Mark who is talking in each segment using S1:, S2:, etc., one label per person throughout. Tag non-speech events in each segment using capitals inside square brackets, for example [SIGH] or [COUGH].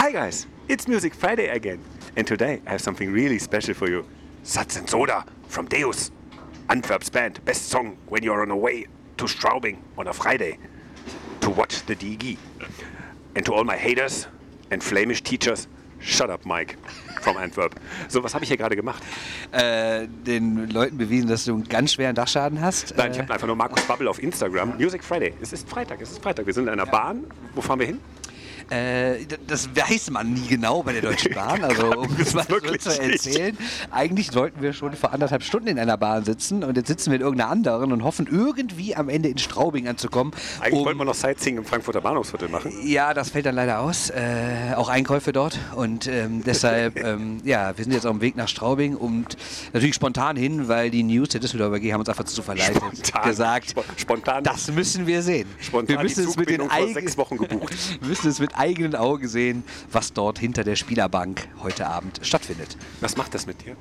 S1: Hi guys, it's Music Friday again. And today I have something really special for you. Satz and Soda from Deus. Antwerp's band, best song when you're on the way to Straubing on a Friday to watch the DG. And to all my haters and Flemish teachers, shut up Mike from Antwerp. So, was habe ich hier gerade gemacht?
S2: Äh, den Leuten bewiesen, dass du einen ganz schweren Dachschaden hast.
S1: Nein, ich
S2: Äh,
S1: habe einfach nur Markus Bubble auf Instagram. Music Friday. Es ist Freitag, es ist Freitag. Wir sind in einer Bahn. Wo fahren wir hin?
S2: Äh, das weiß man nie genau bei der Deutschen [LAUGHS] Bahn, also um es mal so zu
S1: nicht.
S2: erzählen. Eigentlich sollten wir schon vor anderthalb Stunden in einer Bahn sitzen und jetzt sitzen wir in irgendeiner anderen und hoffen irgendwie am Ende in Straubing anzukommen.
S1: Eigentlich
S2: um-
S1: wollten wir noch Sightseeing im Frankfurter Bahnhofsviertel machen.
S2: Ja, das fällt dann leider aus. Äh, auch Einkäufe dort. Und ähm, deshalb, [LAUGHS] ähm, ja, wir sind jetzt auf dem Weg nach Straubing und natürlich spontan hin, weil die News der Düsseldorfer AG haben uns einfach dazu verleitet.
S1: Spontan.
S2: Gesagt,
S1: Spo- spontan.
S2: das müssen wir sehen.
S1: Spontan
S2: wir müssen es mit den
S1: Zugbindung vor
S2: eigen-
S1: sechs Wochen gebucht. [LAUGHS]
S2: müssen es mit eigenen Augen sehen, was dort hinter der Spielerbank heute Abend stattfindet.
S1: Was macht das mit dir?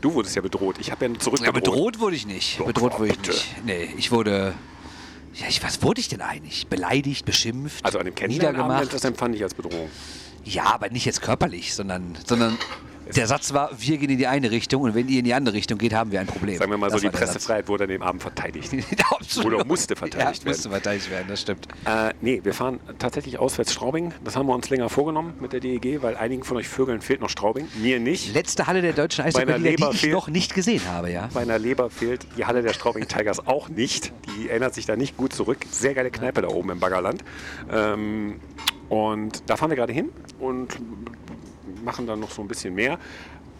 S1: Du wurdest ja bedroht. Ich habe ja zurück
S2: Ja, bedroht wurde ich nicht.
S1: Doch,
S2: bedroht wurde ich
S1: bitte.
S2: nicht. Nee, ich wurde. Ja, ich, was wurde ich denn eigentlich? Beleidigt, beschimpft,
S1: Also an dem
S2: niedergemacht?
S1: das empfand ich als Bedrohung.
S2: Ja, aber nicht jetzt körperlich, sondern, sondern der Satz war, wir gehen in die eine Richtung und wenn ihr in die andere Richtung geht, haben wir ein Problem.
S1: Sagen wir mal so,
S2: Das
S1: die
S2: der Satz.
S1: Pressefreiheit wurde an dem Abend verteidigt. [LAUGHS]
S2: Absolut.
S1: Oder musste verteidigt
S2: ja, musste verteidigt werden, das stimmt.
S1: Äh, nee, wir fahren tatsächlich auswärts Straubing. Das haben wir uns länger vorgenommen mit der DEG, weil einigen von euch Vögeln fehlt noch Straubing. Mir nicht.
S2: Letzte Halle der deutschen Eishockey-Liga,
S1: Leber
S2: die ich noch nicht gesehen habe, ja.
S1: Bei einer Leber fehlt die Halle der Straubing Tigers auch nicht. Die erinnert sich da nicht gut zurück. Sehr geile Kneipe da oben im Baggerland. Ähm, und da fahren wir gerade hin und machen dann noch so ein bisschen mehr.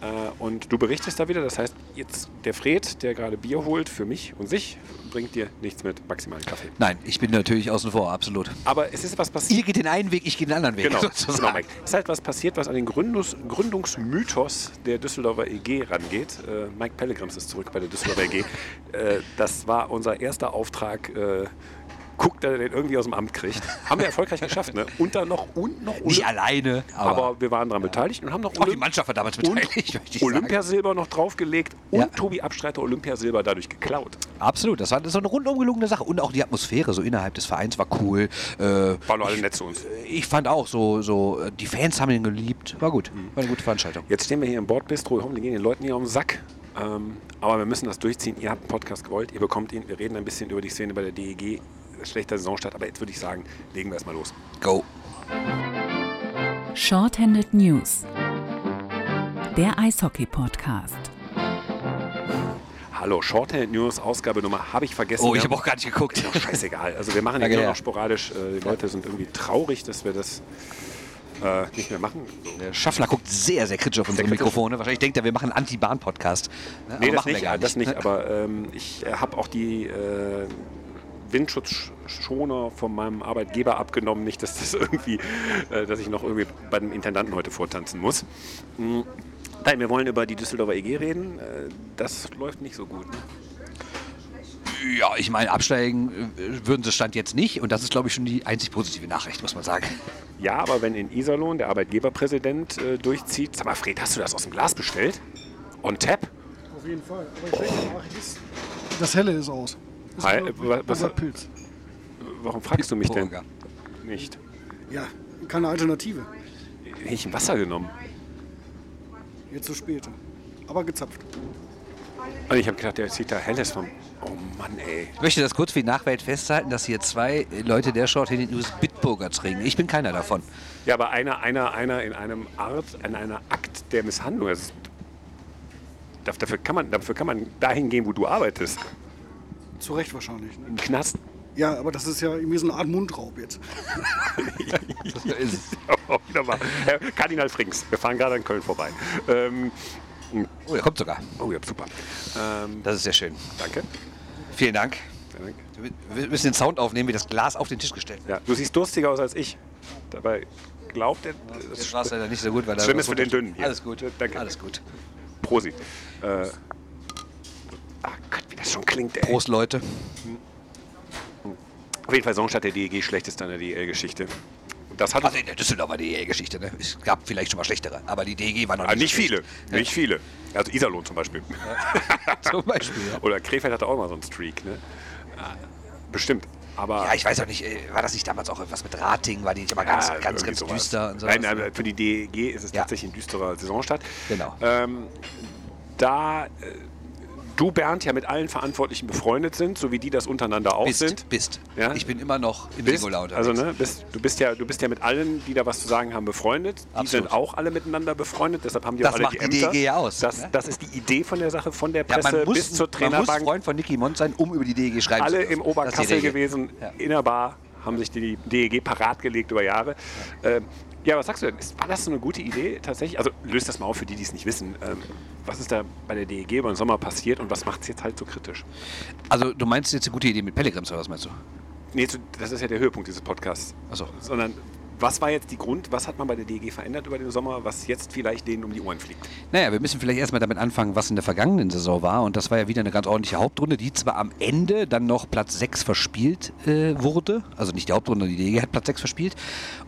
S1: Äh, und du berichtest da wieder. Das heißt, jetzt der Fred, der gerade Bier holt für mich und sich, bringt dir nichts mit, maximal einen Kaffee.
S2: Nein, ich bin natürlich außen vor, absolut.
S1: Aber es ist was passiert.
S2: Ihr geht den einen Weg, ich gehe den anderen Weg.
S1: Genau,
S2: sozusagen. [LAUGHS]
S1: genau Mike. Es ist halt was passiert, was an den Gründungs Gründungsmythos der Düsseldorfer EG rangeht. Äh, Mike Pellegrims ist zurück bei der Düsseldorfer EG. Äh, das war unser erster Auftrag. Äh, guckt, dass er den irgendwie aus dem Amt kriegt. Haben wir erfolgreich geschafft, ne? Und dann noch, und noch
S2: Nicht alleine, aber,
S1: aber wir waren daran beteiligt und haben noch
S2: auch die Mannschaft war damals beteiligt.
S1: Olympiasilber noch draufgelegt und
S2: Ja.
S1: Tobi Abstreiter Olympiasilber dadurch geklaut.
S2: Absolut, das war so eine rundum gelungene Sache. Und auch die Atmosphäre so innerhalb des Vereins war cool. Äh,
S1: Waren nur alle nett zu uns.
S2: ich fand auch so, so, äh, die Fans haben ihn geliebt. War gut,
S1: Mhm.
S2: war eine gute Veranstaltung.
S1: Jetzt stehen wir hier im Bordbistro, wir hoffen, wir gehen den Leuten hier auf den Sack. Ähm, aber wir müssen das durchziehen. Ihr habt einen Podcast gewollt, ihr bekommt ihn. Wir reden ein bisschen über die Szene bei der DEG. Schlechter Saisonstart, aber jetzt würde ich sagen, legen wir erstmal los.
S2: Go.
S3: Shorthanded News. Der Eishockey-Podcast.
S1: Hallo, Shorthand News, Ausgabe Nummer, habe ich vergessen.
S2: Oh, ich habe auch gar nicht geguckt.
S1: Ist doch scheißegal. Also wir machen hier nur
S2: ja.
S1: noch sporadisch. Äh, Die Leute sind irgendwie traurig, dass wir das äh, nicht mehr machen.
S2: Der Schaffler guckt sehr, sehr kritisch auf unsere. Mikrofone. Wahrscheinlich denkt er, wir machen einen Anti-Bahn-Podcast. Ne?
S1: Nee, das nicht, das nicht. Aber ähm, ich äh, habe auch die äh, Windschutzschoner von meinem Arbeitgeber abgenommen. Nicht, dass das irgendwie, äh, dass ich noch irgendwie bei dem Intendanten heute vortanzen muss. Mm. Nein, wir wollen über die Düsseldorfer EG reden. Äh, das läuft nicht so gut. Ne?
S2: Ja, ich meine, absteigen äh, würden sie Stand jetzt nicht. Und das ist, glaube ich, schon die einzig positive Nachricht, muss man sagen.
S1: Ja, aber wenn in Iserlohn der Arbeitgeberpräsident äh, durchzieht. Sag mal, Fred, hast du das aus dem Glas bestellt? On tap?
S4: Auf jeden Fall. Aber ich denke, Nachricht ist, das Helle ist aus.
S1: Hi,
S4: ist
S1: wa- was-
S4: Pilz.
S1: Warum fragst du mich denn? Nicht.
S4: Ja, keine Alternative.
S1: Hätte ich ein Wasser genommen.
S4: Jetzt zu spät. Aber gezapft.
S1: Und ich habe gedacht, der zieht da Helles vom. Oh Mann, ey.
S2: Ich möchte das kurz für die Nachwelt festhalten, dass hier zwei Leute der Short in den News Bitburger trinken. Ich bin keiner davon.
S1: Ja, aber einer, einer, einer in einem Art, in einer Akt der Misshandlung. Ist, daf- dafür, kann man, dafür kann man dahin gehen, wo du arbeitest.
S4: Zu Recht wahrscheinlich. Ne?
S1: Im Knast.
S4: Ja, aber das ist ja irgendwie so eine Art Mundraub jetzt. [LAUGHS]
S1: Oh, wieder mal. Herr Kardinal Frings, wir fahren gerade an Köln vorbei. Ähm,
S2: Oh, der kommt sogar.
S1: oh ja, super. Ähm,
S2: Das ist sehr schön.
S1: danke.
S2: Vielen Dank.
S1: Danke.
S2: Wir müssen den Sound aufnehmen, wie das Glas auf den Tisch gestellt wird.
S1: Ja, du siehst durstiger aus als ich. Dabei glaubt er.
S2: Das war es leider nicht so gut, weil da
S1: Schlimm ist für den Dünnen hier.
S2: Alles gut.
S1: Danke.
S2: Alles gut.
S1: Prosi. Äh, ach Gott, wie das schon klingt, ey.
S2: Prost, Leute.
S1: Auf jeden Fall Songstadt der DEG, schlechteste an der DEL-Geschichte. Das hat
S2: Also in der Düsseldorfer DEL-Geschichte. Ne? Es gab vielleicht schon mal schlechtere, aber die DEG war noch
S1: Ah,
S2: nicht,
S1: nicht
S2: so
S1: viele,
S2: schlecht.
S1: nicht viele. Also Iserlohn zum Beispiel. [LAUGHS]
S2: Zum Beispiel. Ja.
S1: Oder Krefeld hatte auch mal so einen Streak. Ne? Ah, Bestimmt. Aber
S2: Ja, ich weiß auch nicht, äh, war das nicht damals auch irgendwas mit Rating? War die nicht immer ganz,
S1: Ja,
S2: ganz, ganz
S1: sowas.
S2: düster und so?
S1: Nein, aber für die DEG ist es
S2: Ja.
S1: tatsächlich ein düsterer Saisonstart.
S2: Genau.
S1: Ähm, da äh, du, Bernd, ja mit allen Verantwortlichen befreundet sind, so wie die das untereinander auch
S2: bist,
S1: sind.
S2: bist.
S1: Ja?
S2: Ich bin immer noch im
S1: Bist,
S2: Singular unterwegs.
S1: also ne, bist, du, bist ja, du bist ja mit allen, die da was zu sagen haben, befreundet. Die
S2: Absolut.
S1: sind auch alle miteinander befreundet, deshalb haben die
S2: Das
S1: auch alle
S2: macht
S1: die
S2: die
S1: Ämter.
S2: DEG ja aus,
S1: Das,
S2: ne?
S1: das ist die Idee von der Sache, von der
S2: ja,
S1: Presse
S2: man muss,
S1: bis zur
S2: man muss
S1: Trainerbank.
S2: Freund von Nicky Mond sein, um über die DEG schreiben zu
S1: alle im
S2: die
S1: Oberkassel gewesen,
S2: Ja.
S1: in der Bar, haben sich die DEG parat gelegt über Jahre. Ähm, ja, was sagst du denn? Ist, war das so eine gute Idee tatsächlich? Also löst das mal auf für die, die es nicht wissen. Ähm, was ist da bei der DEG über den Sommer passiert und was macht es jetzt halt so kritisch?
S2: Also du meinst jetzt eine gute Idee mit Pellegrims oder was meinst du?
S1: Nee, das ist ja der Höhepunkt dieses Podcasts.
S2: Achso.
S1: Sondern was war jetzt die Grund, was hat man bei der DEG verändert über den Sommer, was jetzt vielleicht denen um die Ohren fliegt?
S2: Naja, wir müssen vielleicht erstmal damit anfangen, was in der vergangenen Saison war. Und das war ja wieder eine ganz ordentliche Hauptrunde, die zwar am Ende dann noch Platz 6 verspielt äh, wurde. Also nicht die Hauptrunde, die DG hat Platz 6 verspielt.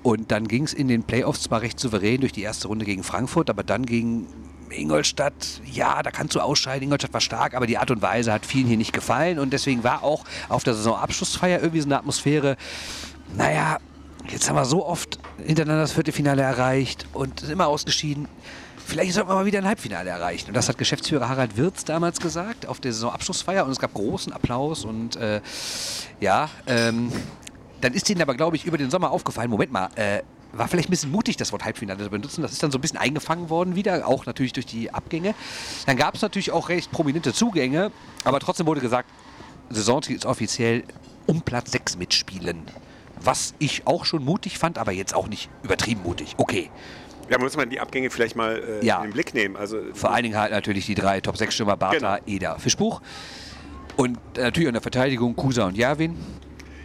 S2: Und dann ging es in den Playoffs zwar recht souverän durch die erste Runde gegen Frankfurt, aber dann gegen Ingolstadt, ja, da kannst du ausscheiden. Ingolstadt war stark, aber die Art und Weise hat vielen hier nicht gefallen. Und deswegen war auch auf der Saisonabschlussfeier irgendwie so eine Atmosphäre, naja, jetzt haben wir so oft hintereinander das Viertelfinale erreicht und sind immer ausgeschieden. Vielleicht sollten wir mal wieder ein Halbfinale erreichen. Und das hat Geschäftsführer Harald Wirz damals gesagt auf der Saisonabschlussfeier. Und es gab großen Applaus. Und äh, ja, ähm, dann ist ihnen aber, glaube ich, über den Sommer aufgefallen, Moment mal, äh, war vielleicht ein bisschen mutig, das Wort Halbfinale zu benutzen. Das ist dann so ein bisschen eingefangen worden wieder, auch natürlich durch die Abgänge. Dann gab es natürlich auch recht prominente Zugänge, aber trotzdem wurde gesagt, Saisonziel ist offiziell um Platz 6 mitspielen. Was ich auch schon mutig fand, aber jetzt auch nicht übertrieben mutig. Okay.
S1: Ja, muss man die Abgänge vielleicht mal äh,
S2: Ja.
S1: in den Blick nehmen. Also
S2: Vor allen Dingen halt natürlich die drei Top-6-Stürmer, Bartha,
S1: Genau.
S2: Eder, Fischbuch. Und natürlich in der Verteidigung Kusa und Javin.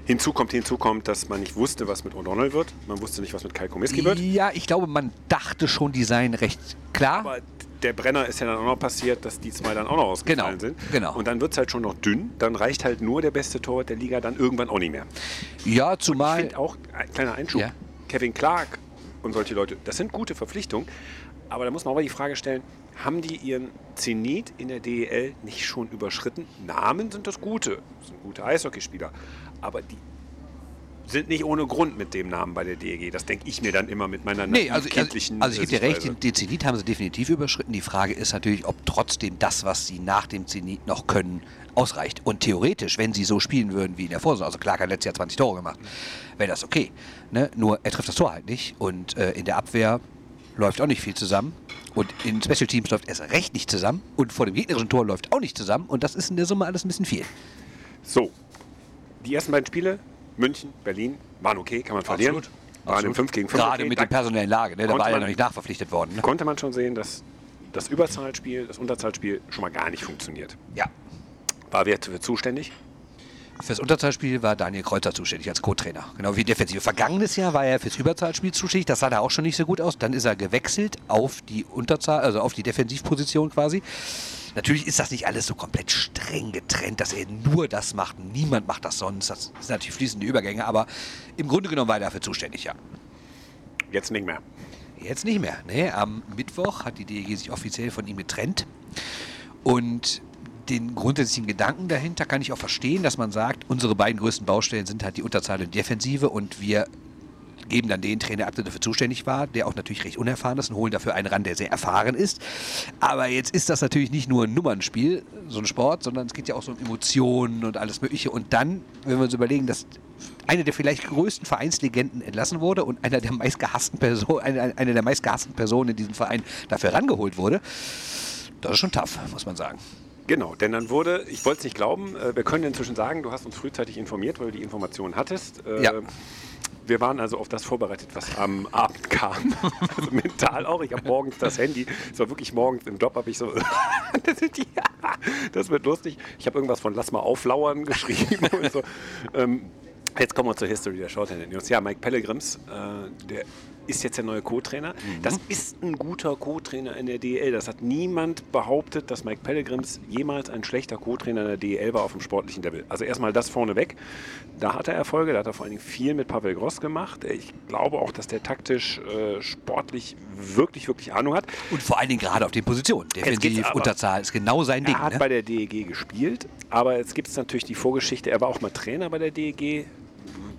S1: hinzu kommt, hinzu kommt, dass man nicht wusste, was mit O'Donnell wird. Man wusste nicht, was mit Kai Komiski wird.
S2: Ja, ich glaube, man dachte schon, die seien recht klar.
S1: Aber der Brenner ist ja dann auch noch passiert, dass die zwei dann auch noch ausgefallen
S2: Genau,
S1: sind.
S2: genau.
S1: Und dann wird es halt schon noch dünn. Dann reicht halt nur der beste Torwart der Liga dann irgendwann auch nicht mehr.
S2: ja,
S1: Ich
S2: zumal.
S1: finde auch, ein kleiner Einschub,
S2: Ja.
S1: Kevin Clark und solche Leute, das sind gute Verpflichtungen. Aber da muss man auch mal die Frage stellen, haben die ihren Zenit in der DEL nicht schon überschritten? Namen sind das Gute, das sind gute Eishockeyspieler. Aber die sind nicht ohne Grund mit dem Namen bei der DEG. Das denke ich mir dann immer mit meiner
S2: Nee, also, also,
S1: kindlichen
S2: also ich gebe dir recht, den Zenit haben sie definitiv überschritten. Die Frage ist natürlich, ob trotzdem das, was sie nach dem Zenit noch können, ausreicht. Und theoretisch, wenn sie so spielen würden wie in der Vorsaison, also Clark hat letztes Jahr 20 Tore gemacht, wäre das okay. Ne? Nur er trifft das Tor halt nicht. Und äh, in der Abwehr läuft auch nicht viel zusammen. Und in Special Teams läuft erst recht nicht zusammen. Und vor dem gegnerischen Tor läuft auch nicht zusammen. Und das ist in der Summe alles ein bisschen viel.
S1: So, die ersten beiden Spiele, München, Berlin, waren okay, kann man verlieren.
S2: Absolut.
S1: Waren im
S2: Absolut.
S1: 5 gegen 5.
S2: Gerade
S1: okay.
S2: mit der personellen Lage. Ne? Da war ja
S1: man-
S2: noch nicht nachverpflichtet worden. Ne?
S1: konnte man schon sehen, dass das Überzahlspiel, das Unterzahlspiel schon mal gar nicht funktioniert.
S2: Ja.
S1: War wer zuständig?
S2: Fürs Unterzahlspiel war Daniel Kreuzer zuständig als Co-Trainer. Genau wie Defensive. Vergangenes Jahr war er fürs Überzahlspiel zuständig. Das sah da auch schon nicht so gut aus. Dann ist er gewechselt auf die Unterzahl, also auf die Defensivposition quasi. Natürlich ist das nicht alles so komplett streng getrennt, dass er nur das macht. Niemand macht das sonst. Das sind natürlich fließende Übergänge, aber im Grunde genommen war er dafür zuständig, ja.
S1: Jetzt nicht mehr.
S2: Jetzt nicht mehr. Nee, am Mittwoch hat die DEG sich offiziell von ihm getrennt. Und den grundsätzlichen Gedanken dahinter kann ich auch verstehen, dass man sagt, unsere beiden größten Baustellen sind halt die Unterzahl und Defensive und wir geben dann den Trainer ab, der dafür zuständig war, der auch natürlich recht unerfahren ist und holen dafür einen ran, der sehr erfahren ist. Aber jetzt ist das natürlich nicht nur ein Nummernspiel, so ein Sport, sondern es geht ja auch so um Emotionen und alles Mögliche. Und dann, wenn wir uns überlegen, dass eine der vielleicht größten Vereinslegenden entlassen wurde und einer der meistgehassten Personen, eine, eine der meistgehassten Personen in diesem Verein dafür rangeholt wurde, das ist schon tough, muss man sagen.
S1: Genau, denn dann wurde, ich wollte es nicht glauben, äh, wir können inzwischen sagen, du hast uns frühzeitig informiert, weil du die Informationen hattest. Äh,
S2: Ja.
S1: Wir waren also auf das vorbereitet, was am Abend kam. [LAUGHS] Also mental auch. Ich habe morgens das Handy, es war wirklich morgens im Job, habe ich so, [LAUGHS] das, die, [LAUGHS] das wird lustig. Ich habe irgendwas von Lass mal auflauern geschrieben und so. Ähm, jetzt kommen wir zur History der Shorthanded News. Ja, Mike Pellegrims, äh, der ist jetzt der neue Co-Trainer.
S2: Mhm.
S1: Das ist ein guter Co-Trainer in der DEL. Das hat niemand behauptet, dass Mike Pellegrims jemals ein schlechter Co-Trainer in der DEL war auf dem sportlichen Level. Also erstmal das vorneweg. Da hat er Erfolge, da hat er vor allen Dingen viel mit Pavel Gross gemacht. Ich glaube auch, dass der taktisch, äh, sportlich wirklich, wirklich Ahnung hat.
S2: Und vor allen Dingen gerade auf den Positionen. Defensiv,
S1: aber-
S2: Unterzahl ist genau sein Ding.
S1: Er hat
S2: Ne?
S1: bei der DEG gespielt, aber jetzt gibt es natürlich die Vorgeschichte, er war auch mal Trainer bei der DEG.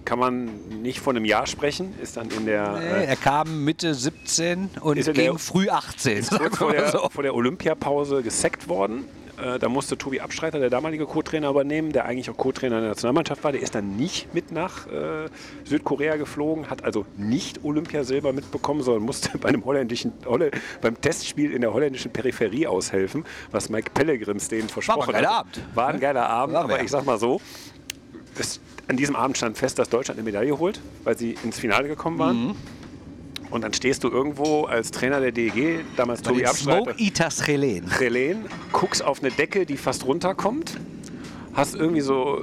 S1: Kann man nicht von einem Jahr sprechen, ist dann in der...
S2: Nee,
S1: äh,
S2: er kam Mitte 17 und
S1: Ist
S2: ging
S1: der-
S2: früh 18.
S1: ist kurz vor der,
S2: so.
S1: vor der Olympiapause gesackt worden. Äh, da musste Tobi Abstreiter, der damalige Co-Trainer, übernehmen, der eigentlich auch Co-Trainer der Nationalmannschaft war. Der ist dann nicht mit nach äh, Südkorea geflogen, hat also nicht Olympiasilber mitbekommen, sondern musste [LAUGHS] bei einem holländischen, Holle, beim Testspiel in der holländischen Peripherie aushelfen, was Mike Pellegrims denen versprochen
S2: geiler
S1: hat.
S2: Abend.
S1: War ein geiler Abend,
S2: War
S1: aber ich sag mal so, es, an diesem Abend stand fest, dass Deutschland eine Medaille holt, weil sie ins Finale gekommen waren.
S2: Mhm.
S1: Und dann stehst du irgendwo als Trainer der DEG, damals
S2: Bei
S1: Tobi
S2: den
S1: Abstreiter,
S2: Smoke Eaters Helen.
S1: Helen, guckst auf eine Decke, die fast runterkommt, hast irgendwie so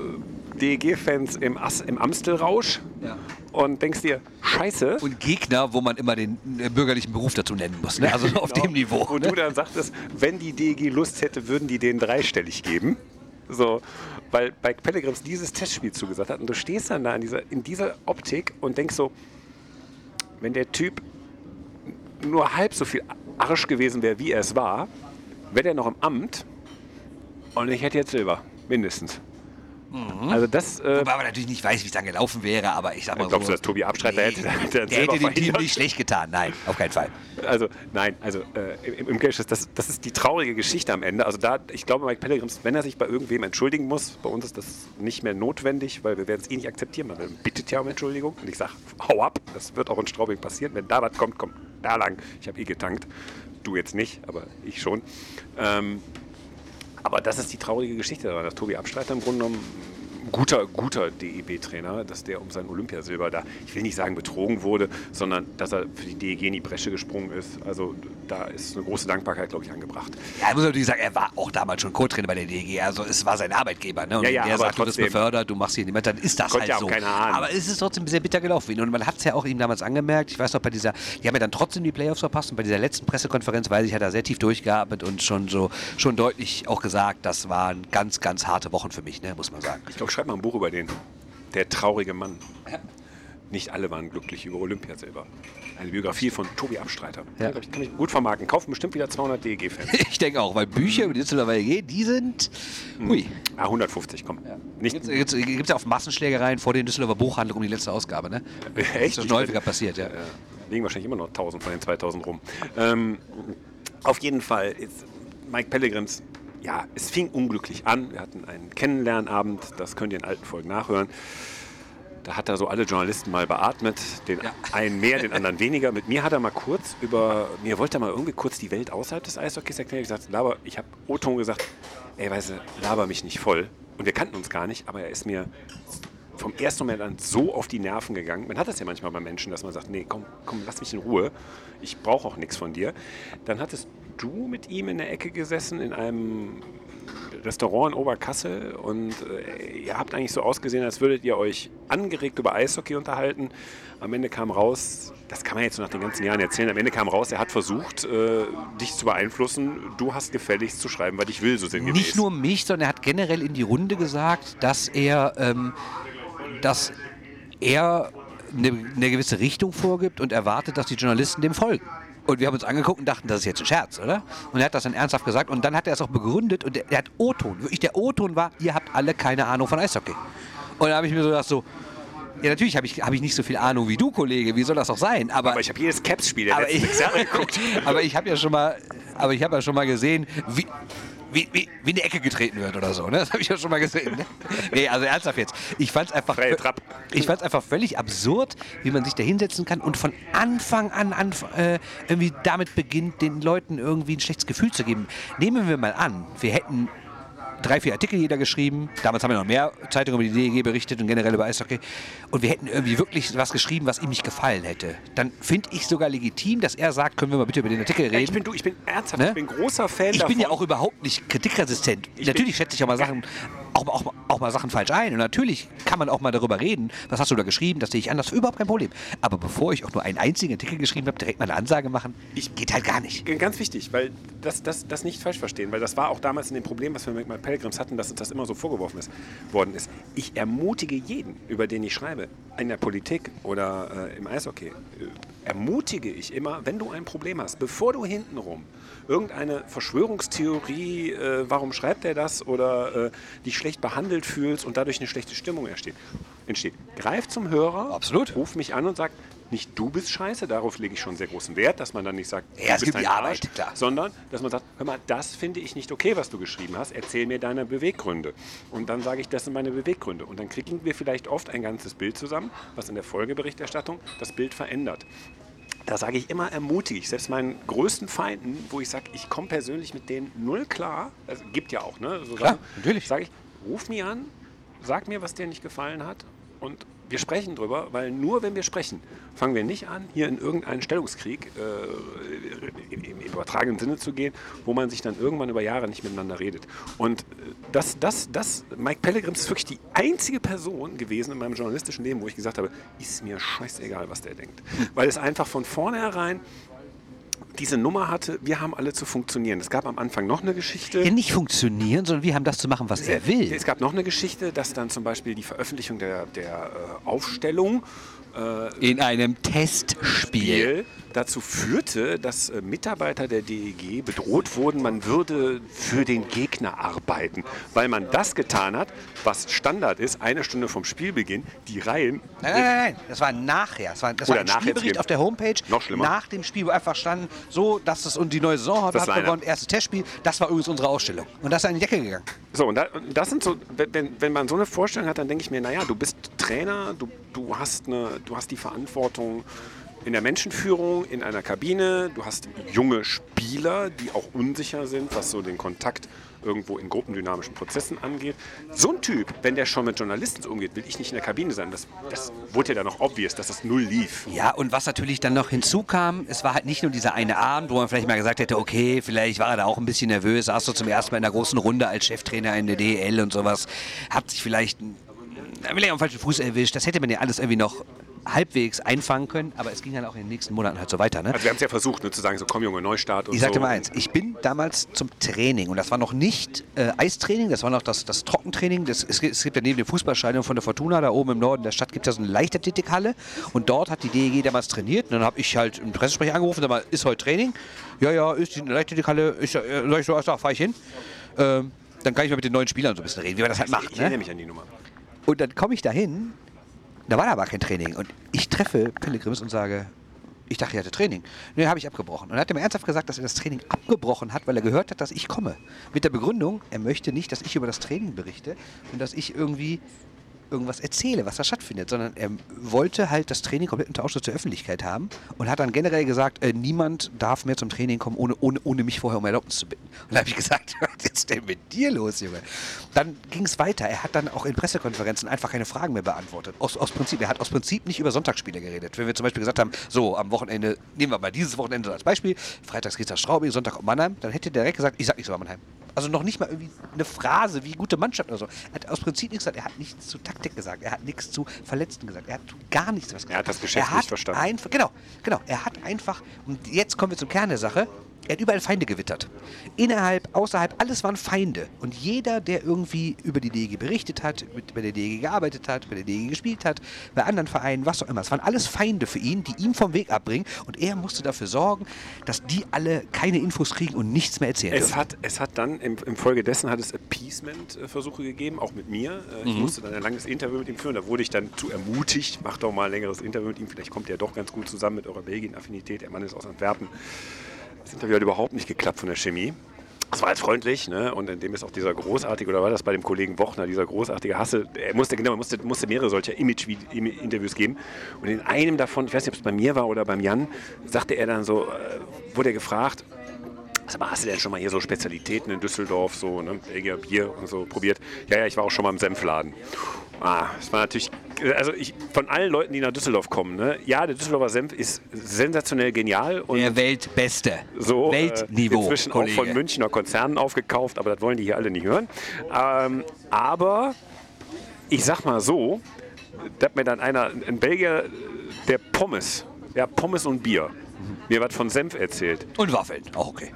S1: DEG-Fans im, As- im Amstelrausch
S2: Ja.
S1: und denkst dir, scheiße.
S2: Und Gegner, wo man immer den äh, bürgerlichen Beruf dazu nennen muss. Ne? [LAUGHS] Also auf dem Niveau.
S1: Wo
S2: Ne?
S1: du dann sagtest, wenn die DEG Lust hätte, würden die denen dreistellig geben. So, weil bei Pellegrims dieses Testspiel zugesagt hat. Und du stehst dann da in dieser, in dieser Optik und denkst so, wenn der Typ nur halb so viel Arsch gewesen wäre, wie er es war, wäre der noch im Amt und ich hätte jetzt Silber, mindestens. Also das, äh,
S2: Wobei man natürlich nicht weiß, wie es dann gelaufen wäre, aber ich sag mal
S1: Glaubst
S2: so.
S1: du, dass Tobi Abstreiter hätte- [LAUGHS] hätte
S2: der
S1: Silber
S2: hätte dem Team nicht schlecht getan. Nein, auf keinen Fall.
S1: Also, nein, also äh, im, im Cash, das, das ist die traurige Geschichte am Ende. Also da, ich glaube, Mike Pellegrims, wenn er sich bei irgendwem entschuldigen muss, bei uns ist das nicht mehr notwendig, weil wir werden es eh nicht akzeptieren. Man bittet ja um Entschuldigung. Und ich sage, hau ab, das wird auch in Straubing passieren. Wenn da was kommt, kommt da lang. Ich habe eh getankt. Du jetzt nicht, aber ich schon. Ähm, aber das ist die traurige Geschichte dass Tobi Abstreiter im Grunde genommen guter, guter DEB-Trainer, dass der um sein Olympiasilber da, ich will nicht sagen betrogen wurde, sondern dass er für die DEG in die Bresche gesprungen ist. Also da ist eine große Dankbarkeit, glaube ich, angebracht.
S2: Ja, ich muss natürlich sagen, er war auch damals schon Co-Trainer bei der DG. Also es war sein Arbeitgeber. Ne? Und
S1: Ja, ja,
S2: der sagt, du wirst
S1: trotzdem.
S2: befördert, du machst hier nicht mehr, dann ist das halt
S1: ja
S2: so. Aber es ist trotzdem sehr bitter gelaufen. Und man hat es ja auch ihm damals angemerkt. Ich weiß noch, bei dieser, die haben ja dann trotzdem die Playoffs verpasst. Und bei dieser letzten Pressekonferenz, weiß ich, hat er sehr tief durchgeatmet und schon so schon deutlich auch gesagt, das waren ganz, ganz harte Wochen für mich, ne? muss man sagen.
S1: Ich glaube, schreib mal ein Buch über den. Der traurige Mann. Nicht alle waren glücklich über Olympiasilber. Eine Biografie von Tobi Abstreiter.
S2: Ja.
S1: Ich kann mich gut vermarkten. Kaufen bestimmt wieder 200 DEG-Fans. [LAUGHS]
S2: Ich denke auch, weil Bücher über die Düsseldorfer EG, die sind. Hui.
S1: Ah, 150, komm. Nicht,
S2: Jetzt, gibt es ja auf Massenschlägereien vor den Düsseldorfer Buchhandlung um die letzte Ausgabe, ne? [LAUGHS]
S1: Echt?
S2: Das ist schon häufiger passiert, ja.
S1: Ja, liegen wahrscheinlich immer noch 1000 von den 2000 rum. Ähm, auf jeden Fall Mike Pellegrims, ja, es fing unglücklich an. Wir hatten einen Kennenlernabend, das könnt ihr in alten Folgen nachhören. Da hat er so alle Journalisten mal beatmet, den
S2: Ja.
S1: einen mehr, den anderen weniger. Mit mir hat er mal kurz über, mir wollte er mal irgendwie kurz die Welt außerhalb des Eishockeys erklären. Ich gesagt, laber, ich habe O-Ton gesagt, ey, weißt du, laber mich nicht voll. Und wir kannten uns gar nicht, aber er ist mir vom ersten Moment an so auf die Nerven gegangen. Man hat das ja manchmal bei Menschen, dass man sagt, nee, komm, komm, lass mich in Ruhe. Ich brauche auch nichts von dir. Dann hattest du mit ihm in der Ecke gesessen in einem Restaurant in Oberkassel und äh, ihr habt eigentlich so ausgesehen, als würdet ihr euch angeregt über Eishockey unterhalten. Am Ende kam raus, das kann man jetzt nach den ganzen Jahren erzählen, am Ende kam raus, er hat versucht, äh, dich zu beeinflussen. Du hast gefälligst zu schreiben, was ich will, so sinngemäß.
S2: Nicht nur mich, sondern er hat generell in die Runde gesagt, dass er, ähm, dass er eine, eine gewisse Richtung vorgibt und erwartet, dass die Journalisten dem folgen. Und wir haben uns angeguckt und dachten, das ist jetzt ein Scherz, oder? Und er hat das dann ernsthaft gesagt und dann hat er es auch begründet und er, er hat O-Ton. Wirklich, der O-Ton war, ihr habt alle keine Ahnung von Eishockey. Und da habe ich mir so gedacht, so, ja natürlich habe ich, hab ich nicht so viel Ahnung wie du, Kollege, wie soll das auch sein? Aber,
S1: Aber ich habe jedes Caps-Spiel der letzten sechs Jahre geguckt. [LAUGHS]
S2: aber ich habe ja schon mal, aber ich habe ja schon mal gesehen, wie, wie, wie, wie in die Ecke getreten wird oder so. Ne? [LAUGHS] Das habe ich ja schon mal gesehen. Ne? Nee, also ernsthaft jetzt. Ich fand es einfach, ich fand's einfach völlig absurd, wie man sich da hinsetzen kann und von Anfang an anf äh, irgendwie damit beginnt, den Leuten irgendwie ein schlechtes Gefühl zu geben. Nehmen wir mal an, wir hätten drei, vier Artikel jeder geschrieben. Damals haben wir noch mehr Zeitungen über die DEG berichtet und generell über Eishockey. Und wir hätten irgendwie wirklich was geschrieben, was ihm nicht gefallen hätte. Dann finde ich sogar legitim, dass er sagt, können wir mal bitte über den Artikel reden.
S1: Ich bin du, ich bin ernsthaft,
S2: Ne?
S1: ich bin großer Fan
S2: Ich
S1: davon.
S2: bin ja auch überhaupt nicht kritikresistent.
S1: Ich
S2: Natürlich schätze ich auch mal Sachen auch, auch, auch mal Sachen falsch ein. Und natürlich kann man auch mal darüber reden, was hast du da geschrieben, das sehe ich anders, überhaupt kein Problem. Aber bevor ich auch nur einen einzigen Artikel geschrieben habe, direkt mal eine Ansage machen,
S1: Ich-
S2: geht halt gar nicht.
S1: Ganz wichtig, weil das, das, das nicht falsch verstehen, weil das war auch damals in dem Problem, was wir mit Mike Pelgrims hatten, dass uns das immer so vorgeworfen ist, worden ist. Ich ermutige jeden, über den ich schreibe, in der Politik oder äh, im Eishockey, äh, ermutige ich immer, wenn du ein Problem hast, bevor du hintenrum irgendeine Verschwörungstheorie, äh, warum schreibt er das oder äh, dich schlecht behandelt fühlst und dadurch eine schlechte Stimmung entsteht, entsteht. greif zum Hörer,
S2: Absolut.
S1: ruf mich an und sag, nicht du bist scheiße, darauf lege ich schon sehr großen Wert, dass man dann nicht sagt,
S2: Ja, es gibt
S1: ein
S2: die Arbeit,
S1: Arsch,
S2: klar.
S1: sondern dass man sagt, hör mal, das finde ich nicht okay, was du geschrieben hast, erzähl mir deine Beweggründe. Und dann sage ich, das sind meine Beweggründe. Und dann kriegen wir vielleicht oft ein ganzes Bild zusammen, was in der Folgeberichterstattung das Bild verändert. Da sage ich immer ermutig, selbst meinen größten Feinden, wo ich sage, ich komme persönlich mit denen null klar, also gibt ja auch, ne? So
S2: Klar,
S1: Sachen,
S2: natürlich.
S1: Sage ich, ruf mich an, sag mir, was dir nicht gefallen hat und wir sprechen drüber, weil nur wenn wir sprechen, fangen wir nicht an, hier in irgendeinen Stellungskrieg äh, im, im übertragenen Sinne zu gehen, wo man sich dann irgendwann über Jahre nicht miteinander redet. Und äh, das, das, das, Mike Pellegrims ist wirklich die einzige Person gewesen in meinem journalistischen Leben, wo ich gesagt habe, ist mir scheißegal, was der denkt. Weil es einfach von vornherein diese Nummer hatte, wir haben alle zu funktionieren. Es gab am Anfang noch eine Geschichte.
S2: Ja, nicht funktionieren, sondern wir haben das zu machen, was er will.
S1: Es gab noch eine Geschichte, dass dann zum Beispiel die Veröffentlichung der, der äh, Aufstellung
S2: In einem Testspiel.
S1: Spiel dazu führte, dass äh, Mitarbeiter der DEG bedroht wurden, man würde für den Gegner arbeiten, weil man das getan hat, was Standard ist, eine Stunde vom Spielbeginn, die Reihen
S2: Nein, nein, nein, nein, das war nachher. Das war, das war ein Spielbericht auf der Homepage.
S1: Noch schlimmer.
S2: Nach dem Spiel, wo einfach standen, so, dass es und die neue Saison hat, begonnen, erstes Testspiel. Das war übrigens unsere Ausstellung. Und das ist an die Decke gegangen.
S1: So, und, da, und das sind so, wenn- wenn, wenn man so eine Vorstellung hat, dann denke ich mir, naja, du bist Trainer, du, du, hast eine, du hast die Verantwortung in der Menschenführung, in einer Kabine, du hast junge Spieler, die auch unsicher sind, was so den Kontakt irgendwo in gruppendynamischen Prozessen angeht. So ein Typ, wenn der schon mit Journalisten so umgeht, will ich nicht in der Kabine sein. Das, das wurde ja dann noch obvious, dass das null lief.
S2: Ja, und was natürlich dann noch hinzukam, es war halt nicht nur dieser eine Abend, wo man vielleicht mal gesagt hätte, okay, vielleicht war er da auch ein bisschen nervös, saß so zum ersten Mal in einer großen Runde als Cheftrainer in der DEL und sowas, hat sich vielleicht vielleicht am falschen Fuß erwischt. Das hätte man ja alles irgendwie noch halbwegs einfangen können, aber es ging dann auch in den nächsten Monaten halt so weiter. Ne?
S1: Also wir haben es ja versucht, ne, zu sagen, so komm Junge, Neustart und
S2: Ich
S1: so.
S2: sagte mal eins, ich bin damals zum Training und das war noch nicht äh, Eistraining, das war noch das, das Trockentraining. Das, es, gibt- es gibt ja neben dem Fußballstadion von der Fortuna, da oben im Norden der Stadt, gibt es ja so eine Leichtathletikhalle und dort hat die DEG damals trainiert und dann habe ich halt im Pressesprecher angerufen, sag mal, ist heute Training? Ja, ja, ist die Leichtathletikhalle, ich, äh, soll ich so, ach, fahr ich hin? Ähm, dann kann ich mal mit den neuen Spielern so ein bisschen reden, wie man das halt
S1: Ich
S2: macht.
S1: erinnere
S2: Ne?
S1: mich an die Nummer.
S2: Und dann komme ich da hin, da war aber kein Training. Und ich treffe Pellegrims und sage, ich dachte, er hatte Training. Nee, habe ich abgebrochen. Und er hat mir ernsthaft gesagt, dass er das Training abgebrochen hat, weil er gehört hat, dass ich komme. Mit der Begründung, er möchte nicht, dass ich über das Training berichte und dass ich irgendwie irgendwas erzähle, was da stattfindet, sondern er wollte halt das Training komplett unter Ausschluss der Öffentlichkeit haben und hat dann generell gesagt, äh, niemand darf mehr zum Training kommen, ohne, ohne, ohne mich vorher um Erlaubnis zu bitten. Und da habe ich gesagt, [LAUGHS] was ist denn mit dir los, Junge? Dann ging es weiter. Er hat dann auch in Pressekonferenzen einfach keine Fragen mehr beantwortet. Aus, aus Prinzip, er hat aus Prinzip nicht über Sonntagsspiele geredet. Wenn wir zum Beispiel gesagt haben, so am Wochenende, nehmen wir mal dieses Wochenende als Beispiel, Freitags geht's nach Straubing, Sonntag auf Mannheim, dann hätte der direkt gesagt, ich sag nichts über Mannheim. Also noch nicht mal irgendwie eine Phrase wie gute Mannschaft oder so. Er hat aus Prinzip nichts gesagt. Er hat nichts zu Taktik gesagt. Er hat nichts zu Verletzten gesagt. Er hat gar nichts was gesagt.
S1: Er hat das Geschäft
S2: er hat
S1: nicht verstanden.
S2: Einfach, genau, genau. Er hat einfach, und jetzt kommen wir zum Kern der Sache, er hat überall Feinde gewittert. Innerhalb, außerhalb, alles waren Feinde. Und jeder, der irgendwie über die DEG berichtet hat, mit, bei der DEG gearbeitet hat, bei der DEG gespielt hat, bei anderen Vereinen, was auch immer. Es waren alles Feinde für ihn, die ihm vom Weg abbringen. Und er musste dafür sorgen, dass die alle keine Infos kriegen und nichts mehr erzählen
S1: Es
S2: dürfen.
S1: hat, es hat dann, im, im Folge dessen hat es Appeasement-Versuche gegeben, auch mit mir. Äh, Ich musste dann ein langes Interview mit ihm führen. Da wurde ich dann zu ermutigt, mach doch mal ein längeres Interview mit ihm. Vielleicht kommt er doch ganz gut zusammen mit eurer Belgien-Affinität. Der Mann ist aus Antwerpen. Das Interview hat überhaupt nicht geklappt von der Chemie. Es war jetzt freundlich, ne? Und in dem ist auch dieser großartige, oder war das bei dem Kollegen Wochner, dieser großartige Hasse, er musste, genau, er musste, musste mehrere solcher Image-Interviews geben. Und in einem davon, ich weiß nicht, ob es bei mir war oder beim Jan, sagte er dann so, äh, wurde er gefragt, Mal, hast du denn schon mal hier so Spezialitäten in Düsseldorf, so, ne, Belgier Bier und so probiert? Ja, ja, ich war auch schon mal im Senfladen. Ah, das war natürlich also ich, von allen Leuten, die nach Düsseldorf kommen, ne, ja, der Düsseldorfer Senf ist sensationell genial und
S2: Der Weltbeste.
S1: so
S2: Weltniveau.
S1: Äh, inzwischen
S2: Kollege.
S1: auch von Münchner Konzernen aufgekauft, aber das wollen die hier alle nicht hören. Ähm, aber ich sag mal so, da hat mir dann einer, ein Belgier, der Pommes, ja, Pommes und Bier, mir was von Senf erzählt.
S2: Und Waffeln. Auch okay.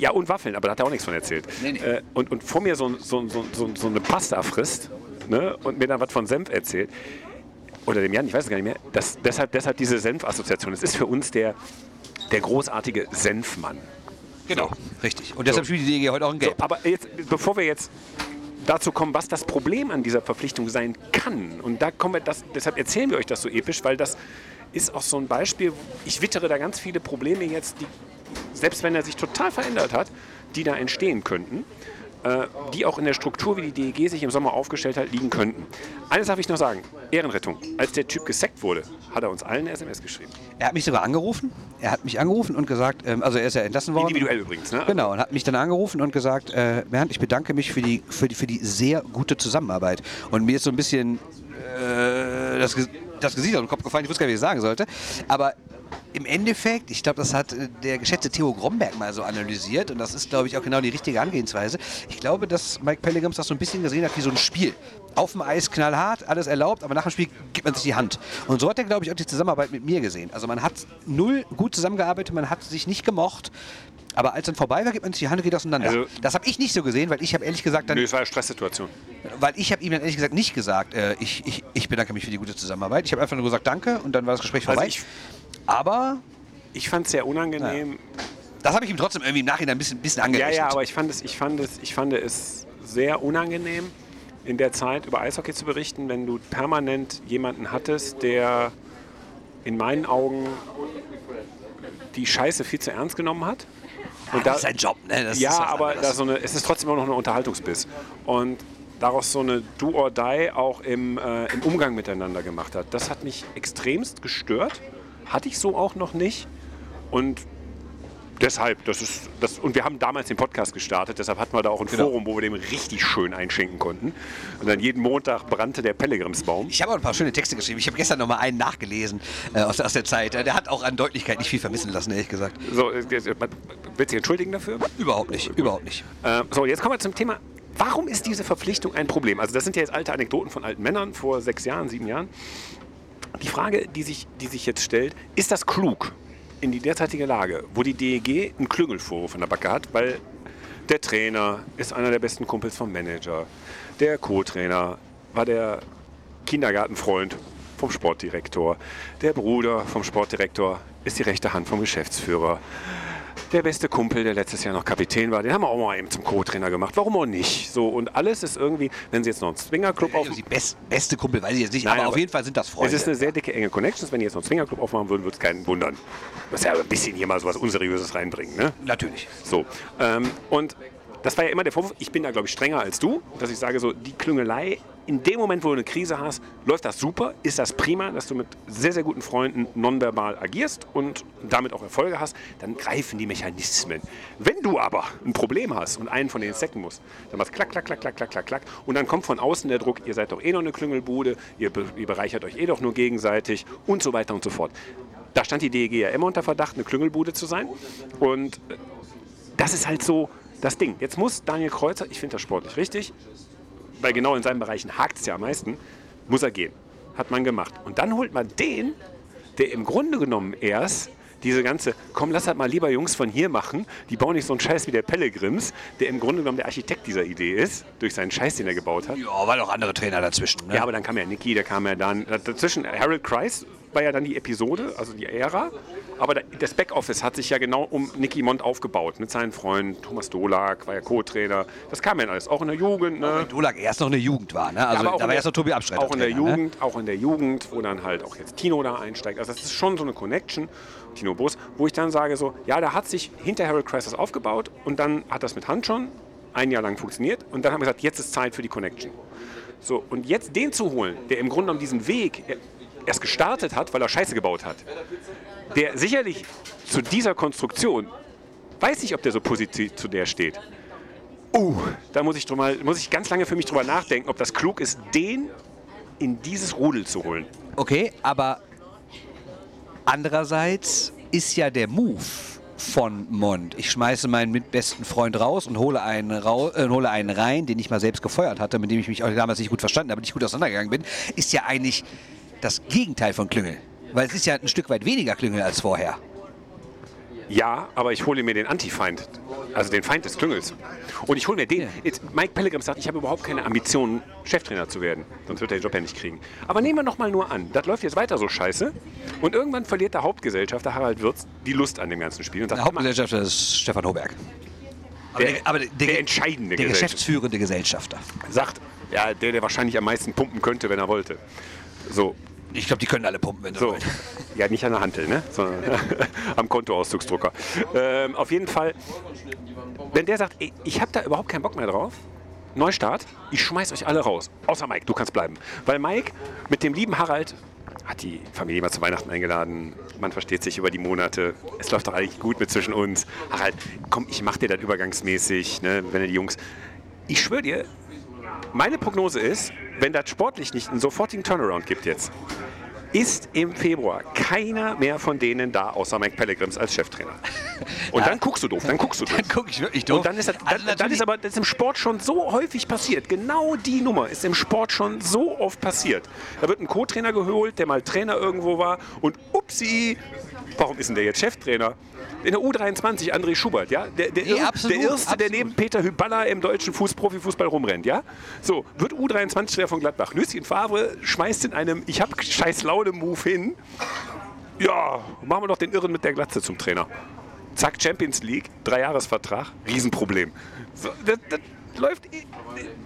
S1: Ja, und Waffeln, aber da hat er auch nichts von erzählt.
S2: Nee, nee.
S1: Äh, und, und vor mir so, so, so, so, so eine Pasta frisst ne, und mir dann was von Senf erzählt. Oder dem Jan, ich weiß es gar nicht mehr. Das, deshalb, deshalb diese Senf-Assoziation. Es ist für uns der, der großartige Senfmann.
S2: Genau. Richtig. Und deshalb spielt die DG heute auch in
S1: So,
S2: Gelb.
S1: aber jetzt, bevor wir jetzt dazu kommen, was das Problem an dieser Verpflichtung sein kann, und da kommen wir das, deshalb erzählen wir euch das so episch, weil das ist auch so ein Beispiel, ich wittere da ganz viele Probleme jetzt, die, selbst wenn er sich total verändert hat, die da entstehen könnten, äh, die auch in der Struktur, wie die DEG sich im Sommer aufgestellt hat, liegen könnten. Eines darf ich noch sagen, Ehrenrettung. Als der Typ gesackt wurde, hat er uns allen eine SMS geschrieben.
S2: Er hat mich sogar angerufen. Er hat mich angerufen und gesagt, ähm, also er ist ja entlassen worden.
S1: Individuell übrigens, ne?
S2: Genau, und hat mich dann angerufen und gesagt, äh, Bernd, ich bedanke mich für die, für, die, für die sehr gute Zusammenarbeit. Und mir ist so ein bisschen äh, das, das Gesicht auf den Kopf gefallen, ich wusste gar nicht, wie ich sagen sollte. Aber im Endeffekt, ich glaube, das hat äh, der geschätzte Theo Gromberg mal so analysiert und das ist, glaube ich, auch genau die richtige Angehensweise. Ich glaube, dass Mike Pellegrims das so ein bisschen gesehen hat wie so ein Spiel. Auf dem Eis knallhart, alles erlaubt, aber nach dem Spiel gibt man sich die Hand. Und so hat er, glaube ich, auch die Zusammenarbeit mit mir gesehen. Also man hat null gut zusammengearbeitet, man hat sich nicht gemocht, aber als dann vorbei war, gibt man sich die Hand und geht auseinander.
S1: Also-
S2: das habe ich nicht so gesehen, weil ich habe ehrlich gesagt dann
S1: Nö, es war eine Stresssituation.
S2: weil ich habe ihm dann ehrlich gesagt nicht gesagt, äh, ich, ich, ich bedanke mich für die gute Zusammenarbeit. Ich habe einfach nur gesagt, danke und dann war das Gespräch vorbei.
S1: Also ich-
S2: aber
S1: Ich fand es sehr unangenehm.
S2: das habe ich ihm trotzdem irgendwie im Nachhinein ein bisschen, bisschen
S1: Ja,
S2: angerechnet.
S1: ja, aber ich fand, es, ich, fand es, ich fand es sehr unangenehm, in der Zeit über Eishockey zu berichten, wenn du permanent jemanden hattest, der in meinen Augen die Scheiße viel zu ernst genommen hat. Und
S2: das ist sein Job, ne? Das
S1: ja, aber da so eine, es ist trotzdem auch noch eine Unterhaltungsbiss. Und daraus so eine Do or Die auch im, äh, im Umgang miteinander gemacht hat. Das hat mich extremst gestört. Hatte ich so auch noch nicht. Und deshalb, das ist, das, und wir haben damals den Podcast gestartet, deshalb hatten wir da auch ein
S2: Genau.
S1: Forum, wo wir dem richtig schön einschenken konnten. Und dann jeden Montag brannte der Pellegrimsbaum.
S2: Ich habe auch ein paar schöne Texte geschrieben. Ich habe gestern noch mal einen nachgelesen äh, aus, aus der Zeit. Äh, Der hat auch an Deutlichkeit nicht viel vermissen lassen, ehrlich gesagt.
S1: So, äh, jetzt, man wird sich entschuldigen dafür?
S2: Überhaupt nicht, überhaupt nicht.
S1: Äh, so, jetzt kommen wir zum Thema. Warum ist diese Verpflichtung ein Problem? Also das sind ja jetzt alte Anekdoten von alten Männern vor sechs Jahren, sieben Jahren. Die Frage, die sich, die sich jetzt stellt, ist das klug in die derzeitige Lage, wo die DEG einen Klüngelvorwurf in der Backe hat, weil der Trainer ist einer der besten Kumpels vom Manager, der Co-Trainer war der Kindergartenfreund vom Sportdirektor, der Bruder vom Sportdirektor ist die rechte Hand vom Geschäftsführer. Der beste Kumpel, der letztes Jahr noch Kapitän war, den haben wir auch mal eben zum Co-Trainer gemacht. Warum auch nicht? So, und alles ist irgendwie, wenn sie jetzt noch einen Swingerclub auf,
S2: Also die best, beste Kumpel weiß ich jetzt nicht,
S1: Nein,
S2: aber, auf
S1: aber
S2: jeden Fall sind das Freunde.
S1: es ist eine sehr dicke, enge Connections. Wenn die jetzt noch einen Swingerclub aufmachen würden, würde es keinen wundern. Das ist ja ein bisschen hier mal so was Unseriöses reinbringen, ne?
S2: Natürlich.
S1: So. Ähm, und das war ja immer der Vorwurf, ich bin da, glaube ich, strenger als du, dass ich sage, so die Klüngelei, in dem Moment, wo du eine Krise hast, läuft das super, ist das prima, dass du mit sehr, sehr guten Freunden nonverbal agierst und damit auch Erfolge hast, dann greifen die Mechanismen. Wenn du aber ein Problem hast und einen von denen sacken musst, dann machst klack, klack, klack, klack, klack, klack, klack und dann kommt von außen der Druck, ihr seid doch eh noch eine Klüngelbude, ihr, be ihr bereichert euch eh doch nur gegenseitig und so weiter und so fort. Da stand die DEG ja immer unter Verdacht, eine Klüngelbude zu sein und das ist halt so das Ding. Jetzt muss Daniel Kreuzer, ich finde das sportlich richtig, weil genau in seinen Bereichen hakt es ja am meisten, muss er gehen. Hat man gemacht. Und dann holt man den, der im Grunde genommen erst diese ganze, komm, lass halt mal lieber Jungs von hier machen, die bauen nicht so einen Scheiß wie der Pellegrims, der im Grunde genommen der Architekt dieser Idee ist, durch seinen Scheiß, den er gebaut hat.
S2: Ja, waren auch andere Trainer dazwischen. Ne?
S1: Ja, aber dann kam ja Nicky, da kam ja dann, dazwischen Harold Kreis war ja dann die Episode, also die Ära. Aber da- das Backoffice hat sich ja genau um Nicky Mond aufgebaut, mit seinen Freunden. Thomas Dolak war ja Co-Trainer. Das kam ja alles, auch in der Jugend. Ne?
S2: Dolak erst noch eine Jugend war. Ne? Also
S1: aber auch
S2: da
S1: in
S2: war
S1: der-
S2: erst noch Tobi Abstreiter.
S1: Auch in der
S2: Ne?
S1: Jugend, auch in der Jugend, wo dann halt auch jetzt Tino da einsteigt. Also das ist schon so eine Connection, Tino Bos, wo ich dann sage so, ja, da hat sich hinter Harold Kreis das aufgebaut und dann hat das mit Hand schon ein Jahr lang funktioniert und dann haben wir gesagt, jetzt ist Zeit für die Connection. So, und jetzt den zu holen, der im Grunde genommen diesen Weg erst gestartet hat, weil er Scheiße gebaut hat, der sicherlich zu dieser Konstruktion, weiß nicht, ob der so positiv zu der steht. Uh, da muss ich, drüber, muss ich ganz lange für mich drüber nachdenken, ob das klug ist, den in dieses Rudel zu holen.
S2: Okay, aber andererseits ist ja der Move von Mond. Ich schmeiße meinen mitbesten Freund raus und hole einen, rau äh, hole einen rein, den ich mal selbst gefeuert hatte, mit dem ich mich auch damals nicht gut verstanden habe, nicht gut auseinandergegangen bin, ist ja eigentlich das Gegenteil von Klüngel. Weil es ist ja ein Stück weit weniger Klüngel als vorher.
S1: Ja, aber ich hole mir den Antifeind, also den Feind des Klüngels. Und ich hole mir den. Jetzt, Mike Pellegrim sagt, ich habe überhaupt keine Ambitionen, Cheftrainer zu werden. Sonst wird er den Job ja nicht kriegen. Aber nehmen wir noch mal nur an, das läuft jetzt weiter so scheiße. Und irgendwann verliert der Hauptgesellschafter Harald Wirz die Lust an dem ganzen Spiel und sagt,
S2: Der Hauptgesellschafter ist Stefan Hoberg. Aber
S1: Der-
S2: der, aber der,
S1: der entscheidende
S2: der
S1: Gesellschafter.
S2: geschäftsführende Gesellschafter.
S1: sagt, ja, der, der wahrscheinlich am meisten pumpen könnte, wenn er wollte. So,
S2: Ich glaube, die können alle pumpen, wenn sie
S1: so.
S2: wollen.
S1: Ja, nicht an der Hantel, ne? sondern [LAUGHS] am Kontoauszugsdrucker. Ähm, auf jeden Fall, wenn der sagt, ey, ich habe da überhaupt keinen Bock mehr drauf, Neustart, ich schmeiß euch alle raus. Außer Mike, du kannst bleiben. Weil Mike mit dem lieben Harald hat die Familie mal zu Weihnachten eingeladen. Man versteht sich über die Monate. Es läuft doch eigentlich gut mit zwischen uns. Harald, komm, ich mach dir das übergangsmäßig, ne, wenn ihr die Jungs. Ich schwöre dir, meine Prognose ist, wenn das sportlich nicht einen sofortigen Turnaround gibt jetzt, ist im Februar keiner mehr von denen da, außer Mike Pellegrims als Cheftrainer. [LAUGHS] Und dann guckst du doof, dann guckst du doof. [LAUGHS]
S2: Dann gucke ich wirklich doof.
S1: Und dann ist, das,
S2: Also
S1: dann, ist aber das ist im Sport schon so häufig passiert. Genau die Nummer ist im Sport schon so oft passiert. Da wird ein Co-Trainer geholt, der mal Trainer irgendwo war und upsi, warum ist denn der jetzt Cheftrainer? In der U23 André Schubert, ja? Der, der,
S2: Nee,
S1: Ir-
S2: absolut,
S1: der Erste, der
S2: absolut.
S1: neben Peter Hyballa im deutschen Fuß Profifußball rumrennt, ja? So, wird U23-Trainer von Gladbach. Lucien Favre schmeißt in einem Ich hab scheiß Laune-Move hin. Ja, machen wir doch den Irren mit der Glatze zum Trainer. Zack, Champions League, Dreijahresvertrag, Riesenproblem. So, das, das läuft.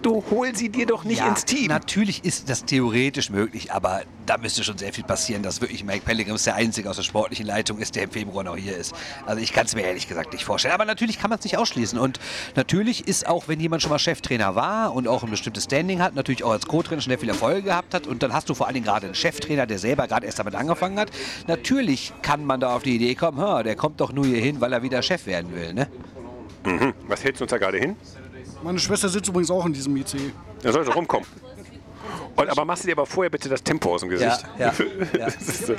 S1: Du hol sie dir doch nicht
S2: ja,
S1: ins Team.
S2: Natürlich ist das theoretisch möglich, aber da müsste schon sehr viel passieren, dass wirklich Mike Pellegrims der Einzige aus der sportlichen Leitung ist, der im Februar noch hier ist. Also ich kann es mir ehrlich gesagt nicht vorstellen. Aber natürlich kann man es nicht ausschließen. Und natürlich ist auch, wenn jemand schon mal Cheftrainer war und auch ein bestimmtes Standing hat, natürlich auch als Co-Trainer schon sehr viele Erfolge gehabt hat und dann hast du vor allen Dingen gerade einen Cheftrainer, der selber gerade erst damit angefangen hat. Natürlich kann man da auf die Idee kommen, "Ha, der kommt doch nur hier hin, weil er wieder Chef werden will. Ne?
S1: Was hältst du uns da gerade hin?
S4: Meine Schwester sitzt übrigens auch in diesem IC.
S1: Da soll sie rumkommen. Und, aber machst du dir aber vorher bitte das Tempo aus dem Gesicht.
S2: ja, [LAUGHS] ja.
S1: Das ist so.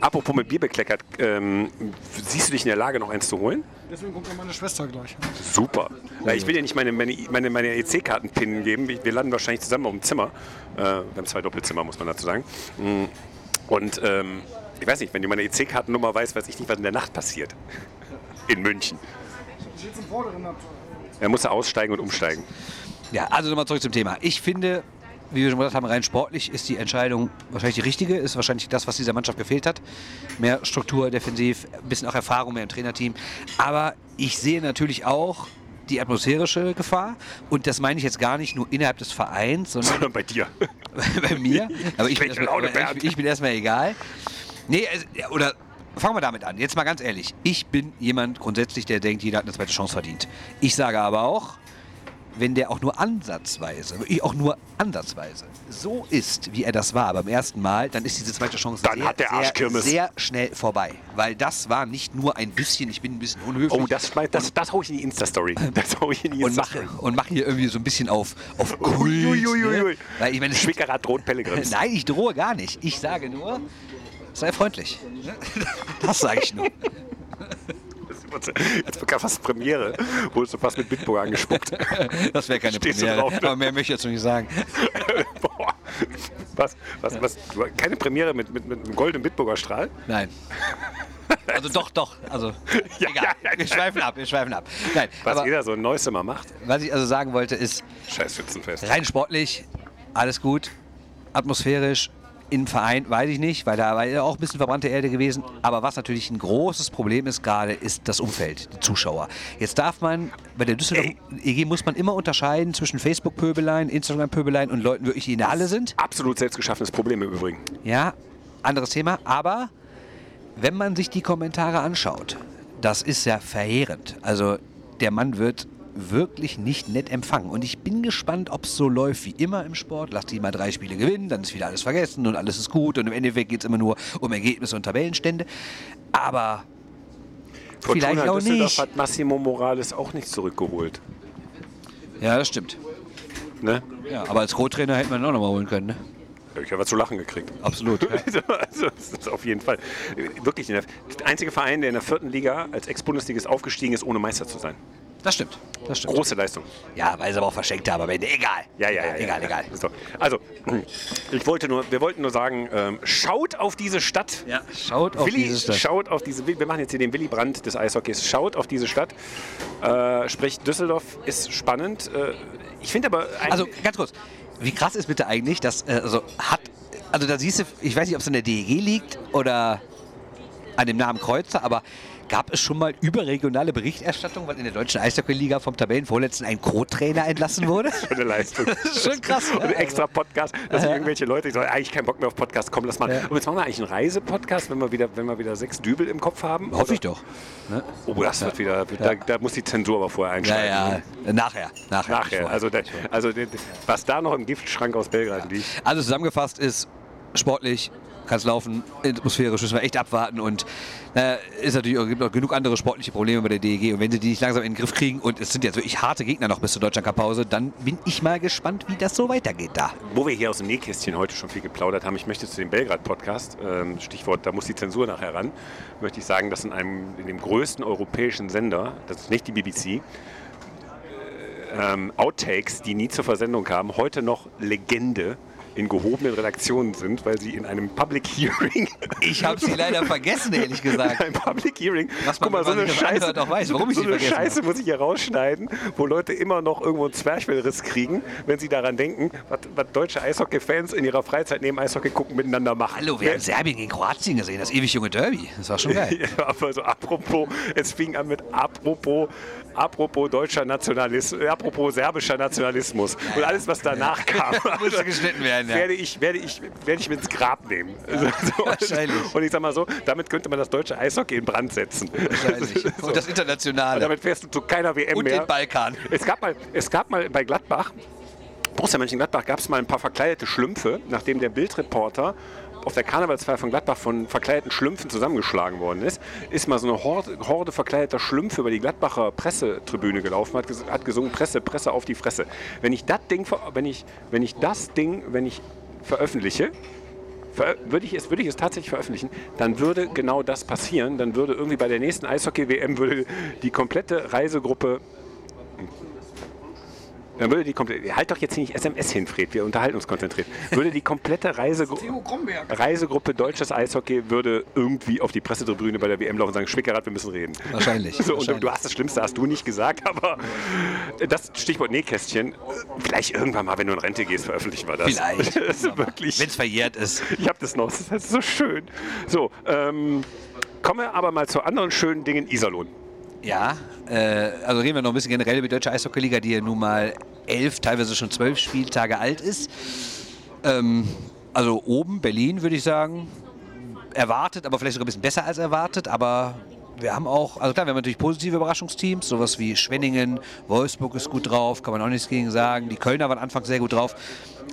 S1: Apropos mit Bier bekleckert, ähm, siehst du dich in der Lage, noch eins zu holen?
S4: Deswegen kommt ja meine Schwester gleich.
S1: Super. Ja, ich will dir nicht meine, meine, meine, meine EC-Karten pinnen geben. Wir landen wahrscheinlich zusammen auf dem Zimmer. Äh, wir haben zwei Doppelzimmer, muss man dazu sagen. Mm. Und ähm, ich weiß nicht, wenn du meine EC-Kartennummer weißt, weiß ich nicht, was in der Nacht passiert. In München.
S4: Ich sitze im vorderen Abteil.
S1: Er musste aussteigen und umsteigen.
S2: Ja, also nochmal zurück zum Thema. Ich finde, wie wir schon gesagt haben, rein sportlich ist die Entscheidung wahrscheinlich die richtige, ist wahrscheinlich das, was dieser Mannschaft gefehlt hat. Mehr Struktur defensiv, ein bisschen auch Erfahrung mehr im Trainerteam. Aber ich sehe natürlich auch die atmosphärische Gefahr und das meine ich jetzt gar nicht nur innerhalb des Vereins, sondern
S1: Sondern bei dir. [LAUGHS]
S2: bei mir. Aber ich bin, erstmal, ich, ich bin erstmal egal. Nee, oder fangen wir damit an. Jetzt mal ganz ehrlich. Ich bin jemand grundsätzlich, der denkt, jeder hat eine zweite Chance verdient. Ich sage aber auch, wenn der auch nur ansatzweise, wirklich auch nur ansatzweise so ist, wie er das war beim ersten Mal, dann ist diese zweite Chance
S1: Dann
S2: sehr,
S1: hat der
S2: sehr, sehr schnell vorbei. Weil das war nicht nur ein bisschen, ich bin ein bisschen unhöflich.
S1: Oh, das, das, das hau ich in die Insta-Story. [LAUGHS] Das hau ich in die
S2: und mache,
S1: Insta-Story.
S2: und mache hier irgendwie so ein bisschen auf, auf Kult.
S1: Uiuiuiui.
S2: Ne? Weil ich meine, es-
S1: Schwickerer [LAUGHS] droht Pellegrims.
S2: Nein, ich drohe gar nicht. Ich sage nur, sei freundlich. [LAUGHS] Das sage ich nur.
S1: Jetzt bekam fast Premiere. Wurdest du fast mit Bitburger angespuckt. [LAUGHS]
S2: Das wäre keine
S1: Stehst
S2: Premiere.
S1: drauf, ne?
S2: Aber mehr möchte ich jetzt noch nicht sagen. [LAUGHS]
S1: Boah. Was, was, was, keine Premiere mit, mit, mit einem goldenen Bitburger Strahl?
S2: Nein. Also doch, doch. Also [LAUGHS]
S1: Ja,
S2: egal.
S1: ja, ja,
S2: wir schweifen ab, wir schweifen ab. Nein,
S1: Was
S2: aber
S1: jeder so ein neues immer macht.
S2: was ich also sagen wollte ist,
S1: Scheiß Schützenfest.
S2: rein sportlich, alles gut. Atmosphärisch, im Verein, weiß ich nicht, weil da war ja auch ein bisschen verbrannte Erde gewesen. Aber was natürlich ein großes Problem ist gerade, ist das Umfeld, die Zuschauer. Jetzt darf man, bei der Düsseldorf EG muss man immer unterscheiden zwischen Facebook-Pöbeleien, Instagram-Pöbeleien und Leuten wirklich, die in der Halle sind.
S1: Absolut selbstgeschaffenes Problem im Übrigen.
S2: Ja, anderes Thema. Aber wenn man sich die Kommentare anschaut, das ist ja verheerend. Also der Mann wird wirklich nicht nett empfangen. Und ich bin gespannt, ob es so läuft wie immer im Sport. Lass die mal drei Spiele gewinnen, dann ist wieder alles vergessen und alles ist gut. Und im Endeffekt geht es immer nur um Ergebnisse und Tabellenstände. Aber Vielleicht auch
S1: Düsseldorf
S2: nicht.
S1: hat Massimo Morales auch nicht zurückgeholt.
S2: ja, das stimmt.
S1: Ne?
S2: Ja, aber als Co-Trainer hätten wir ihn auch noch mal holen können. Ne?
S1: Ich habe zu lachen gekriegt.
S2: Absolut. [LAUGHS]
S1: Also, das ist auf jeden Fall. Wirklich, der einzige Verein, der in der vierten Liga als Ex-Bundesligist aufgestiegen ist, ohne Meister zu sein.
S2: Das stimmt. Das stimmt.
S1: Große Leistung.
S2: Ja, weil sie aber auch verschenkt haben, aber egal.
S1: Ja, ja, ja.
S2: Egal,
S1: ja,
S2: egal.
S1: So. Also, ich wollte nur, wir wollten nur sagen, ähm, schaut auf diese Stadt.
S2: Ja, schaut auf
S1: Willi,
S2: diese Stadt.
S1: schaut auf diese, wir machen jetzt hier den Willy Brandt des Eishockeys, schaut auf diese Stadt. Äh, sprich, Düsseldorf ist spannend. Äh, ich finde aber,
S2: Also ganz kurz, wie krass ist bitte eigentlich, dass äh, also hat, also da siehst du, ich weiß nicht, ob es an der DEG liegt oder an dem Namen Kreuzer, aber gab es schon mal überregionale Berichterstattung, weil in der deutschen Eishockey-Liga vom Tabellenvorletzten ein Co-Trainer entlassen wurde? [LAUGHS] [LAUGHS]
S1: Schon eine Leistung.
S2: Schon krass,
S1: Und
S2: ja.
S1: ein extra Podcast, dass irgendwelche Leute, die sagen, eigentlich keinen Bock mehr auf Podcast, komm, lass mal.
S2: Ja.
S1: Und jetzt machen wir eigentlich einen Reisepodcast, wenn wir wieder, wenn wir wieder sechs Dübel im Kopf haben.
S2: Hoffe ich doch. Ne?
S1: Oh, das wird wieder, da, da muss die Zensur aber vorher
S2: Ja,
S1: einschalten.
S2: ja, nachher. Nachher.
S1: Nachher. Also, der, also was da noch im Giftschrank aus Belgrad liegt.
S2: Also zusammengefasst ist sportlich, kann es laufen, atmosphärisch müssen wir echt abwarten und äh, ist natürlich gibt auch genug andere sportliche Probleme bei der DEG und wenn sie die nicht langsam in den Griff kriegen und es sind jetzt wirklich harte Gegner noch bis zur Deutschland Cup Pause, dann bin ich mal gespannt, wie das so weitergeht da.
S1: Wo wir hier aus dem Nähkästchen heute schon viel geplaudert haben, ich möchte zu dem Belgrad-Podcast, ähm, Stichwort, da muss die Zensur nachher ran, möchte ich sagen, dass in, einem, in dem größten europäischen Sender, das ist nicht die BBC, ähm, Outtakes, die nie zur Versendung kamen, heute noch Legende in gehobenen Redaktionen sind, weil sie in einem Public Hearing, [LAUGHS]
S2: Ich habe sie [LAUGHS] leider vergessen, ehrlich gesagt.
S1: ein Public Hearing,
S2: Was man,
S1: guck mal, so eine Scheiße,
S2: auch weiß, warum ich
S1: so eine Scheiße muss ich hier rausschneiden, wo Leute immer noch irgendwo einen Zwerchfellriss kriegen, wenn sie daran denken, was, was deutsche Eishockey-Fans in ihrer Freizeit neben Eishockey gucken miteinander machen.
S2: Hallo, wir haben Serbien gegen Kroatien gesehen, das ewig junge Derby. Das war schon [LAUGHS] geil.
S1: Ja, aber so apropos, es fing an mit apropos, apropos deutscher Nationalismus, äh, apropos serbischer Nationalismus und alles, was danach kam, [LAUGHS]
S2: Musste geschnitten werden, ja.
S1: werde ich, werde ich, werde ich mit ins Grab nehmen. [LAUGHS] So, so,
S2: wahrscheinlich.
S1: und ich sag mal so, damit könnte man das deutsche Eishockey in Brand setzen.
S2: Wahrscheinlich. [LAUGHS]
S1: So.
S2: Und das
S1: Und
S2: Internationale.
S1: damit fährst du zu keiner WM
S2: Und
S1: mehr.
S2: den Balkan.
S1: Es gab mal, es gab mal bei Gladbach, Borussia Mönchengladbach, gab es mal ein paar verkleidete Schlümpfe, nachdem der Bildreporter auf der Karnevalsfeier von Gladbach von verkleideten Schlümpfen zusammengeschlagen worden ist, ist mal so eine Horde, Horde verkleideter Schlümpfe über die Gladbacher Pressetribüne gelaufen, hat, hat gesungen, Presse, Presse auf die Fresse. Wenn ich das Ding, wenn ich, wenn ich das Ding, wenn ich veröffentliche, ver- würde ich, es, würde ich es tatsächlich veröffentlichen, dann würde genau das passieren. Dann würde irgendwie bei der nächsten Eishockey-WM die komplette Reisegruppe dann würde die komplette, halt doch jetzt hier nicht SMS hin, Fred, wir unterhalten uns konzentriert. Würde die komplette Reisegru Reisegruppe Deutsches Eishockey würde irgendwie auf die Pressetribüne bei der WM laufen und sagen, Schwickerath, wir müssen reden.
S2: Wahrscheinlich, [LAUGHS]
S1: So, und
S2: wahrscheinlich.
S1: du hast das Schlimmste, hast du nicht gesagt, aber das Stichwort Nähkästchen, vielleicht irgendwann mal, wenn du in Rente gehst, veröffentlichen wir das.
S2: Vielleicht. [LAUGHS]
S1: Das ist wirklich,
S2: Wenn es verjährt ist.
S1: ich habe das noch, das ist so schön. So, ähm, kommen wir aber mal zu anderen schönen Dingen. Iserlohn.
S2: Ja, äh, also reden wir noch ein bisschen generell über die Deutsche Eishockey-Liga, die ja nun mal elf, teilweise schon zwölf Spieltage alt ist. Ähm, also oben, Berlin, würde ich sagen, erwartet, aber vielleicht sogar ein bisschen besser als erwartet. Aber wir haben auch, also klar, wir haben natürlich positive Überraschungsteams, sowas wie Schwenningen, Wolfsburg ist gut drauf, kann man auch nichts gegen sagen. Die Kölner waren anfangs sehr gut drauf.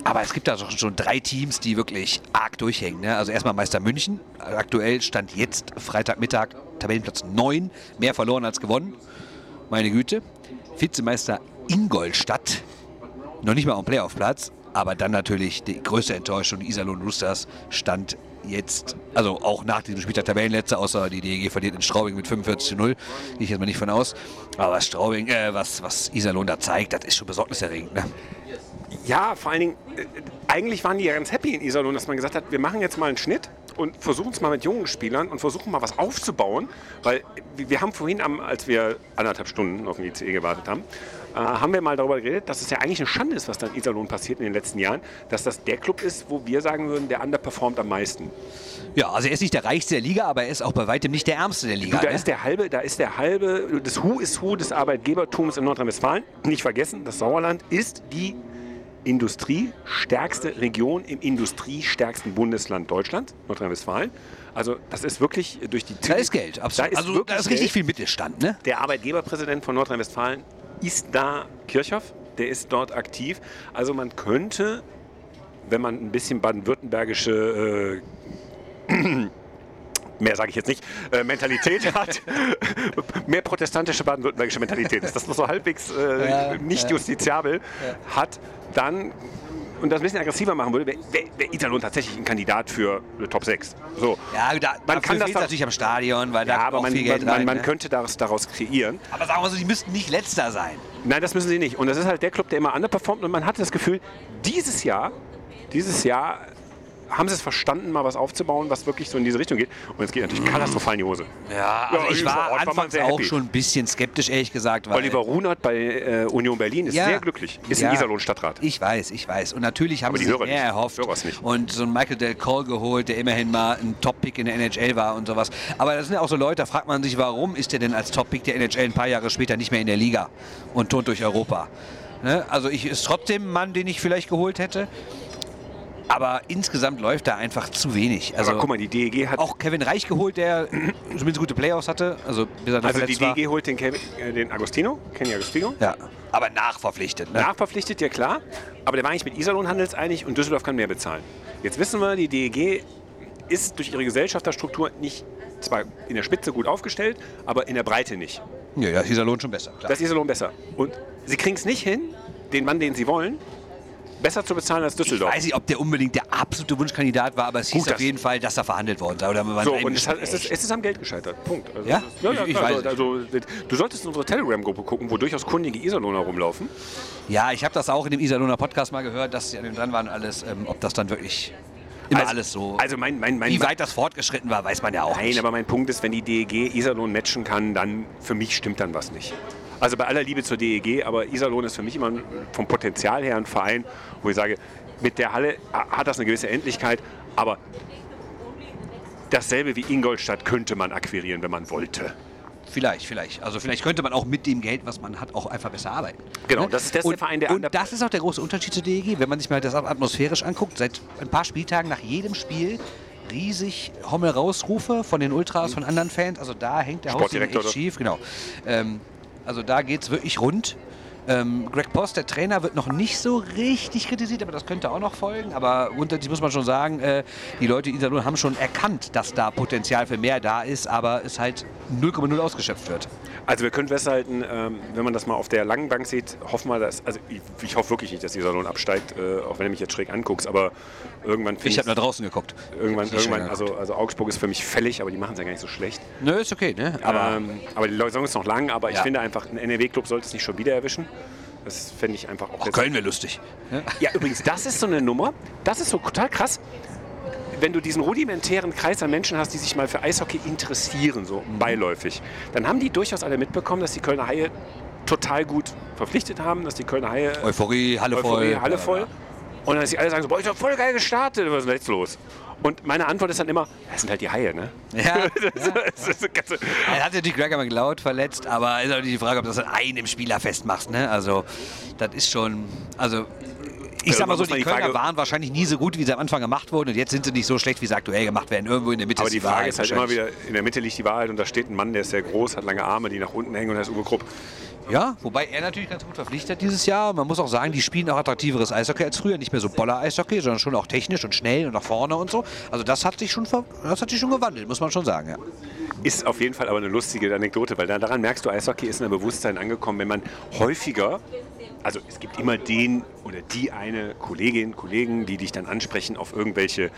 S2: Aber es gibt da schon drei Teams, die wirklich arg durchhängen. Ne? Also erstmal Meister München, aktuell stand jetzt Freitagmittag Tabellenplatz 9, mehr verloren als gewonnen. Meine Güte. Vizemeister Ingolstadt, noch nicht mal am Playoff-Platz, aber dann natürlich die größte Enttäuschung, Iserlohn Roosters, stand jetzt, also auch nach diesem Spieltag Tabellenletzter, außer die DEG verliert in Straubing mit 45 zu 0, gehe ich jetzt mal nicht von aus. Aber was Straubing, äh, was, was Iserlohn da zeigt, das ist schon besorgniserregend. Ne?
S1: Ja, vor allen Dingen, äh, eigentlich waren die ja ganz happy in Iserlohn, dass man gesagt hat, wir machen jetzt mal einen Schnitt und versuchen es mal mit jungen Spielern und versuchen mal was aufzubauen. Weil wir wir haben vorhin, am, als wir anderthalb Stunden auf den ICE gewartet haben, äh, haben wir mal darüber geredet, dass es ja eigentlich eine Schande ist, was da in Iserlohn passiert in den letzten Jahren, dass das der Club ist, wo wir sagen würden, der underperformt am meisten.
S2: Ja, also er ist nicht der reichste der Liga, aber er ist auch bei weitem nicht der ärmste der Liga.
S1: Da
S2: ne?
S1: ist der halbe, da ist der halbe, das Who ist Who des Arbeitgebertums in Nordrhein-Westfalen. Nicht vergessen, das Sauerland ist die industriestärkste Region im industriestärksten Bundesland Deutschlands, Nordrhein-Westfalen. Also das ist wirklich durch die
S2: da ist Geld, absolut.
S1: Da ist
S2: also da ist richtig
S1: Geld.
S2: viel Mittelstand, ne?
S1: Der Arbeitgeberpräsident von Nordrhein-Westfalen ist da Kirchhoff, der ist dort aktiv. Also man könnte, wenn man ein bisschen baden-württembergische äh, [CLEARS THROAT] mehr sage ich jetzt nicht, äh, Mentalität [LAUGHS] hat, mehr protestantische baden-württembergische Mentalität ist, das noch so halbwegs äh,
S2: Ja,
S1: nicht
S2: ja.
S1: justiziabel hat, dann und das ein bisschen aggressiver machen würde, wäre wär, Italon tatsächlich ein Kandidat für eine Top 6. So.
S2: Ja, da,
S1: Man kann das
S2: natürlich am Stadion, weil da
S1: Ja,
S2: kommt
S1: aber man,
S2: viel Geld
S1: man,
S2: rein.
S1: man
S2: ne?
S1: könnte daraus, daraus kreieren.
S2: aber sagen wir so, die müssten nicht letzter sein.
S1: Nein, das müssen sie nicht. Und das ist halt der Club, der immer underperformt. Und man hatte das Gefühl, dieses Jahr, dieses Jahr haben sie es verstanden, mal was aufzubauen, was wirklich so in diese Richtung geht. Und es geht natürlich katastrophal in die Hose.
S2: Ja, also
S1: Ja,
S2: ich war
S1: Ort war
S2: anfangs
S1: sehr
S2: auch
S1: happy.
S2: schon ein bisschen skeptisch, ehrlich gesagt. Weil
S1: Oliver Runert bei äh, Union Berlin ist
S2: Ja.
S1: sehr glücklich. Ist
S2: Ja.
S1: in Iserlohn Stadtrat.
S2: Ich weiß, ich weiß. Und natürlich haben
S1: Aber
S2: sie
S1: die
S2: sich mehr
S1: nicht.
S2: erhofft.
S1: Nicht.
S2: Und so einen Michael Del Cole geholt, der immerhin mal ein Top-Pick in der NHL war und sowas. Aber das sind ja auch so Leute, da fragt man sich, warum ist der denn als Top-Pick der NHL ein paar Jahre später nicht mehr in der Liga und turnt durch Europa? Ne? Also ich ist trotzdem ein Mann, den ich vielleicht geholt hätte. Aber insgesamt läuft da einfach zu wenig. Also
S1: Aber guck mal, die DEG hat.
S2: auch Kevin Reich geholt, der [CLEARS THROAT] zumindest gute Playoffs hatte. Also,
S1: also die. DEG holt den, Kevin, äh, den Agostino, Kenny Agostino.
S2: Ja, aber nachverpflichtet. Ne?
S1: Nachverpflichtet, ja klar. Aber der war eigentlich mit Iserlohn handelseinig und Düsseldorf kann mehr bezahlen. Jetzt wissen wir, die DEG ist durch ihre Gesellschafterstruktur nicht zwar in der Spitze gut aufgestellt, aber in der Breite nicht.
S2: Ja, ja, dieser lohnt schon besser. Klar.
S1: Das ist Iserlohn besser. Und sie kriegen es nicht hin, den Mann, den sie wollen, besser zu bezahlen als
S2: Ich
S1: Düsseldorf.
S2: weiß nicht, ob der unbedingt der absolute Wunschkandidat war, aber es hieß
S1: Gut,
S2: auf
S1: das-
S2: jeden Fall, dass er verhandelt worden sei. Oder man
S1: So, und es, hat, es, ist, es ist am Geld gescheitert. Punkt. Also,
S2: Ja?
S1: ist- ja, ja
S2: Ich- ich
S1: klar,
S2: weiß
S1: also, also, du solltest in unsere Telegram-Gruppe gucken, wo durchaus kundige Iserlohner rumlaufen.
S2: ja, ich habe das auch in dem Iserlohner Podcast mal gehört, dass sie an dem dran waren, alles, ähm, ob das dann wirklich immer
S1: Also-
S2: alles so.
S1: Also mein, mein, mein,
S2: wie weit das fortgeschritten war, weiß man ja auch
S1: Nein,
S2: nicht.
S1: aber mein Punkt ist, wenn die DEG Iserlohn matchen kann, dann für mich stimmt dann was nicht. Also bei aller Liebe zur DEG, aber Iserlohn ist für mich immer ein- vom Potenzial her ein Verein, wo ich sage, mit der Halle ha- hat das eine gewisse Endlichkeit, aber dasselbe wie Ingolstadt könnte man akquirieren, wenn man wollte.
S2: Vielleicht, vielleicht. Also vielleicht könnte man auch mit dem Geld, was man hat, auch einfach besser arbeiten.
S1: Genau, das ist das der
S2: und,
S1: Verein, der
S2: Und
S1: der-
S2: das ist auch der große Unterschied zur DEG. Wenn man sich mal das atmosphärisch anguckt, seit ein paar Spieltagen nach jedem Spiel riesig Hommel rausrufe von den Ultras, von anderen Fans. Also da hängt der Haus echt schief. Genau. Ähm, also da geht es wirklich rund. Ähm, Greg Post, der Trainer, wird noch nicht so richtig kritisiert, aber das könnte auch noch folgen. Aber grundsätzlich muss man schon sagen, äh, die Leute in Iserlohn haben schon erkannt, dass da Potenzial für mehr da ist, aber es halt 0,0 ausgeschöpft wird.
S1: Also wir können festhalten, ähm, wenn man das mal auf der langen Bank sieht, hoffen wir, dass, also ich, ich hoffe wirklich nicht, dass Iserlohn absteigt, äh, auch wenn du mich jetzt schräg anguckst, aber irgendwann finde
S2: Ich habe nach draußen geguckt.
S1: irgendwann,
S2: Ich
S1: irgendwann also, also Augsburg ist für mich fällig, aber die machen es ja gar nicht so schlecht.
S2: Nö, ist okay, ne? Aber
S1: ähm, aber die Saison ist noch lang, aber ich
S2: Ja.
S1: finde einfach, ein NRW-Club sollte es nicht schon wieder erwischen. Das fände ich einfach auch jetzt-
S2: Köln wäre lustig.
S1: Ja, übrigens, das ist so eine Nummer, das ist so total krass. Wenn du diesen rudimentären Kreis an Menschen hast, die sich mal für Eishockey interessieren, so
S2: Mhm.
S1: beiläufig, dann haben die durchaus alle mitbekommen, dass die Kölner Haie total gut verpflichtet haben, dass die Kölner Haie
S2: Euphorie, Halle
S1: Euphorie,
S2: voll.
S1: Halle voll. Und dann sie alle sagen so, boah, ich hab voll geil gestartet, was ist denn jetzt los? Und meine Antwort ist dann immer, das sind halt die Haie, ne?
S2: Ja, [LAUGHS]
S1: ist ganze-
S2: er hat ja die Gregor McLeod verletzt, aber ist natürlich die Frage, ob du das an einem Spieler festmachst. Ne? Also, das ist schon. Also, ich
S1: Also,
S2: sag mal so, die
S1: die
S2: Kölner
S1: Frage-
S2: waren wahrscheinlich nie so gut, wie sie am Anfang gemacht wurden. Und jetzt sind sie nicht so schlecht, wie sie aktuell gemacht werden. Irgendwo in der Mitte
S1: Aber
S2: ist
S1: die Frage ist halt immer wieder, in der Mitte liegt die Wahrheit und da steht ein Mann, der ist sehr groß, hat lange Arme, die nach unten hängen und heißt Uwe Krupp.
S2: Ja, wobei er natürlich ganz gut verpflichtet dieses Jahr. Man muss auch sagen, die spielen auch attraktiveres Eishockey als früher. Nicht mehr so Boller-Eishockey, sondern schon auch technisch und schnell und nach vorne und so. Also das hat sich schon, das hat sich schon gewandelt, muss man schon sagen. Ja.
S1: Ist auf jeden Fall aber eine lustige Anekdote, weil da- daran merkst du, Eishockey ist in der Bewusstsein angekommen, wenn man häufiger, also es gibt immer den oder die eine Kollegin, Kollegen, die dich dann ansprechen auf irgendwelche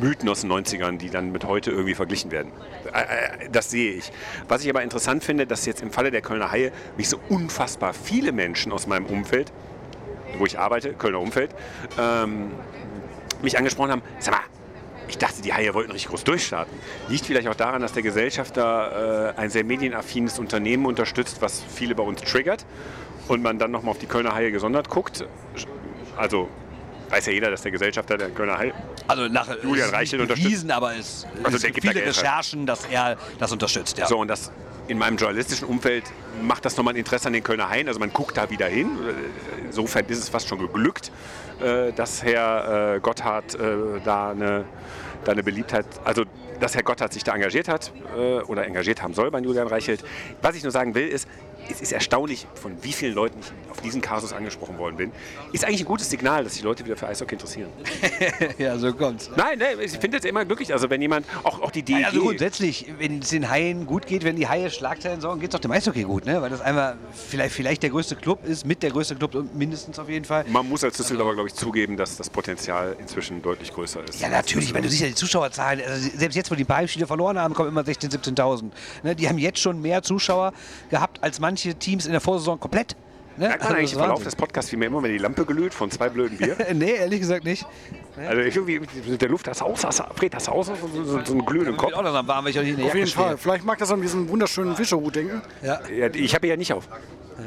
S1: Mythen aus den 90ern, die dann mit heute irgendwie verglichen werden. Äh, äh, Das sehe ich. Was ich aber interessant finde, dass jetzt im Falle der Kölner Haie mich so unfassbar viele Menschen aus meinem Umfeld, wo ich arbeite, Kölner Umfeld, ähm, mich angesprochen haben, sag mal, ich dachte, die Haie wollten richtig groß durchstarten. Liegt vielleicht auch daran, dass der Gesellschafter äh, ein sehr medienaffines Unternehmen unterstützt, was viele bei uns triggert und man dann nochmal auf die Kölner Haie gesondert guckt. Also weiß ja jeder, dass der Gesellschafter der Kölner Haie
S2: Also nach
S1: Julian
S2: nicht
S1: unterstützt.
S2: bewiesen, aber es,
S1: Also
S2: es gibt
S1: da
S2: viele
S1: rein.
S2: Recherchen, dass er das unterstützt. Ja.
S1: So, und das in meinem journalistischen Umfeld macht das nochmal ein Interesse an den Kölner Haien. Also man guckt da wieder hin. Insofern ist es fast schon geglückt, äh, dass Herr äh, Gotthard äh, da, eine, da eine Beliebtheit, also dass Herr Gotthard sich da engagiert hat oder engagiert haben soll bei Julian Reichelt. Was ich nur sagen will, ist, es ist erstaunlich, von wie vielen Leuten ich auf diesen Kasus angesprochen worden bin. Ist eigentlich ein gutes Signal, dass die Leute wieder für Eishockey interessieren. [LAUGHS]
S2: ja, so kommt's.
S1: Nein, nein ich finde es immer glücklich. Also wenn jemand, auch, auch die DEG...
S2: Also grundsätzlich, wenn es den Haien gut geht, wenn die Haie Schlagzeilen sorgen, geht es auch dem Eishockey gut, ne? Weil das einfach vielleicht, vielleicht der größte Club ist, mit der größte Club mindestens auf jeden Fall.
S1: Man muss als Düsseldorfer, glaube ich, zugeben, dass das Potenzial inzwischen deutlich größer ist.
S2: Ja, natürlich, weil du siehst ja die Zuschauerzahlen, also selbst jetzt, wo die Heimspiele verloren haben, kommen immer 16.000, 17.000. Ne? Die haben jetzt schon mehr Zuschauer gehabt als manche Teams in der Vorsaison komplett. Ne?
S1: Merkt man
S2: Also
S1: eigentlich
S2: das
S1: im Verlauf des Podcasts, wie mir immer, wenn die Lampe glüht von zwei blöden Bier? [LAUGHS]
S2: nee, ehrlich gesagt nicht.
S1: Also ich irgendwie mit der Luft, hast du aus, du, Fred, du aus, so, so, so einen glühenden
S2: Ich
S1: Kopf.
S2: auch langsam warm, weil ich auch nicht in der
S4: Auf
S2: Jacke
S4: jeden Fall. Vielleicht mag das an diesen wunderschönen Fischerhut denken.
S2: Ja.
S1: Ja, ich habe ja nicht auf.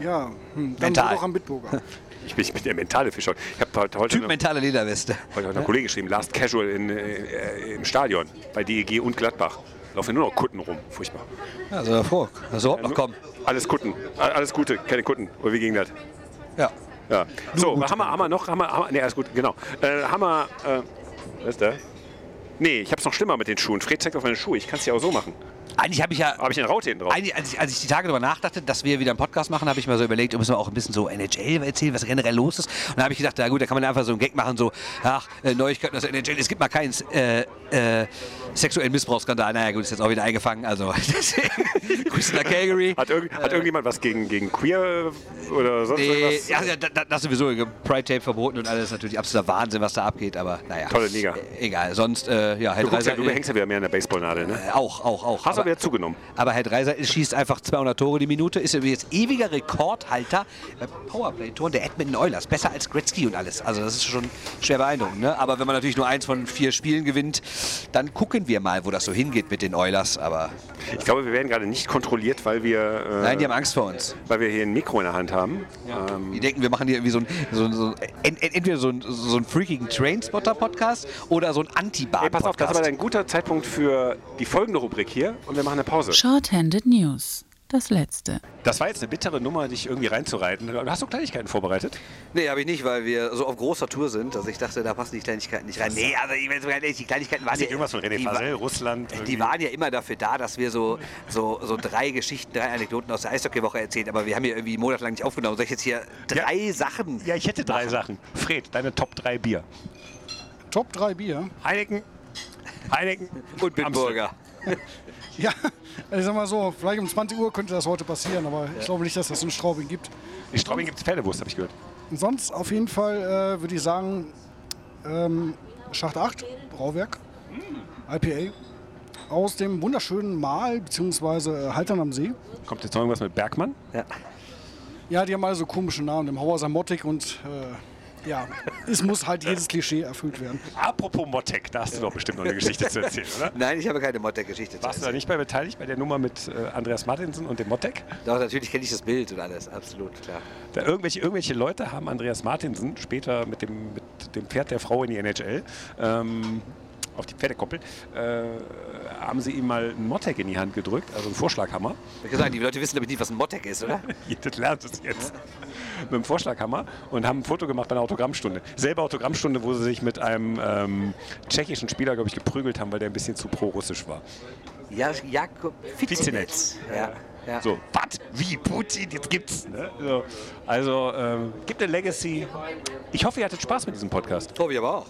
S4: Ja, hm, dann doch am Bitburger. [LAUGHS]
S1: Ich bin, ich bin der mentale Fischer. Ich habe heute, heute,
S2: Typ mentale Lederweste.
S1: heute eine Kollegin geschrieben, Last Casual in, äh, im Stadion bei DEG und Gladbach. Laufen nur noch Kutten rum. Furchtbar.
S2: Also hervor. So, ach komm.
S1: Alles Kutten. Alles Gute, keine Kutten. Oder wie ging das?
S2: Ja.
S1: Ja. So, haben wir, haben wir noch? Haben wir, haben wir, nee, alles gut, genau. Äh, haben wir, äh, was ist da? Nee, ich hab's noch schlimmer mit den Schuhen. Fred zeigt auf meine Schuhe. Ich kann es ja auch so machen.
S2: Eigentlich habe ich ja
S1: Habe ich eine Raute hinten drauf?
S2: Eigentlich, als, ich, als ich die Tage darüber nachdachte, dass wir wieder einen Podcast machen, habe ich mir so überlegt, müssen wir auch ein bisschen so NHL erzählen, was generell los ist. Und da habe ich gedacht, na gut, da kann man einfach so einen Gag machen, so, ach, äh, Neuigkeiten aus der NHL, es gibt mal keinen äh, äh, sexuellen Missbrauchsskandal. Naja, gut, ist jetzt auch wieder eingefangen, also [LAUGHS] Grüße nach Calgary.
S1: Hat, irgend, hat irgendjemand was gegen, gegen Queer äh, oder sonst
S2: Nee,
S1: irgendwas?
S2: ja, ja, da- da- das sowieso, Pride-Tape verboten und alles, natürlich absoluter Wahnsinn, was da abgeht, aber naja.
S1: Tolle Liga.
S2: Äh, egal, sonst, äh, ja, Herr
S1: Du, ja, du hängst ja wieder mehr an der Baseballnadel, ne?
S2: äh, auch, auch, auch.
S1: Hast aber wieder zugenommen.
S2: Aber Herr Dreiser schießt einfach 200 Tore die Minute, ist jetzt ewiger Rekordhalter bei Powerplay-Toren der Edmonton Oilers. Besser als Gretzky und alles. Also das ist schon schwer beeindruckend. Ne? Aber wenn man natürlich nur eins von vier Spielen gewinnt, dann gucken wir mal, wo das so hingeht mit den Oilers. Aber
S1: Ich glaube, wir werden gerade nicht kontrolliert, weil wir, äh,
S2: nein, die haben Angst vor uns.
S1: weil wir hier ein Mikro in der Hand haben. Ähm,
S2: Die denken, wir machen hier irgendwie so ein, so ein, so ent- entweder so ein, so ein freakigen Trainspotter-Podcast oder so ein
S1: ey, pass auf, das ist aber ein guter Zeitpunkt für die folgende Rubrik hier und wir machen eine Pause.
S3: Shorthanded News. Das letzte.
S1: Das war jetzt eine bittere Nummer, dich irgendwie reinzureiten. Hast du Kleinigkeiten vorbereitet?
S2: Nee, habe ich nicht, weil wir so auf großer Tour sind, dass ich dachte, da passen die Kleinigkeiten nicht rein. Nee, also ich ehrlich, die Kleinigkeiten waren ja,
S1: Irgendwas von René
S2: die
S1: Fasel, Russland.
S2: Die
S1: irgendwie.
S2: waren ja immer dafür da, dass wir so, so, so drei Geschichten, drei Anekdoten aus der Eishockeywoche erzählen. Aber wir haben hier irgendwie monatelang nicht aufgenommen. Soll ich jetzt hier drei Sachen?
S1: Ja, ich hätte drei Sachen. Fred, deine Top 3 Bier.
S4: Top 3 Bier.
S1: Heineken, Heineken
S2: Und Bitburger. [LAUGHS]
S4: Ja, ich sag mal so, vielleicht um 20 Uhr könnte das heute passieren, aber ich glaube nicht, dass das in Straubing gibt.
S1: In Straubing gibt es Pferdewurst, habe ich gehört.
S4: Und sonst auf jeden Fall äh, würde ich sagen, ähm, Schacht 8, Brauwerk, IPA, aus dem wunderschönen Mahl bzw. Haltern am See.
S1: Kommt jetzt noch irgendwas mit Bergmann?
S4: Ja, die haben alle so komische Namen, dem Hauer Samotik und äh, ja, es muss halt jedes Klischee erfüllt werden.
S1: Apropos Mottek, da hast du doch bestimmt noch eine Geschichte zu erzählen, oder? [LAUGHS]
S2: Nein, ich habe keine Mod-Geschichte.
S1: Warst du da nicht bei beteiligt bei der Nummer mit äh, Andreas Martinsen und dem Mottek?
S2: Doch, natürlich kenne ich das Bild und alles. Absolut, klar.
S1: Da irgendwelche, irgendwelche Leute haben Andreas Martinsen später mit dem, mit dem Pferd der Frau in die NHL ähm, auf die Pferdekoppel, äh, haben sie ihm mal einen Mottek in die Hand gedrückt, also einen Vorschlaghammer.
S2: Ich sagen, die Leute wissen damit nicht, was ein Mod ist, oder? [LAUGHS]
S1: Das lernt es jetzt. Mit dem Vorschlaghammer und haben ein Foto gemacht bei einer Autogrammstunde. Selbe Autogrammstunde, wo sie sich mit einem ähm, tschechischen Spieler, glaube ich, geprügelt haben, weil der ein bisschen zu pro-russisch war.
S2: Ja, Jakob Fitzinetz. Ja. ja.
S1: So, was? Wie? Putin? Jetzt gibt's. Ne? So, also, ähm, gibt eine Legacy. Ich hoffe, ihr hattet Spaß mit diesem Podcast.
S2: Ich aber auch.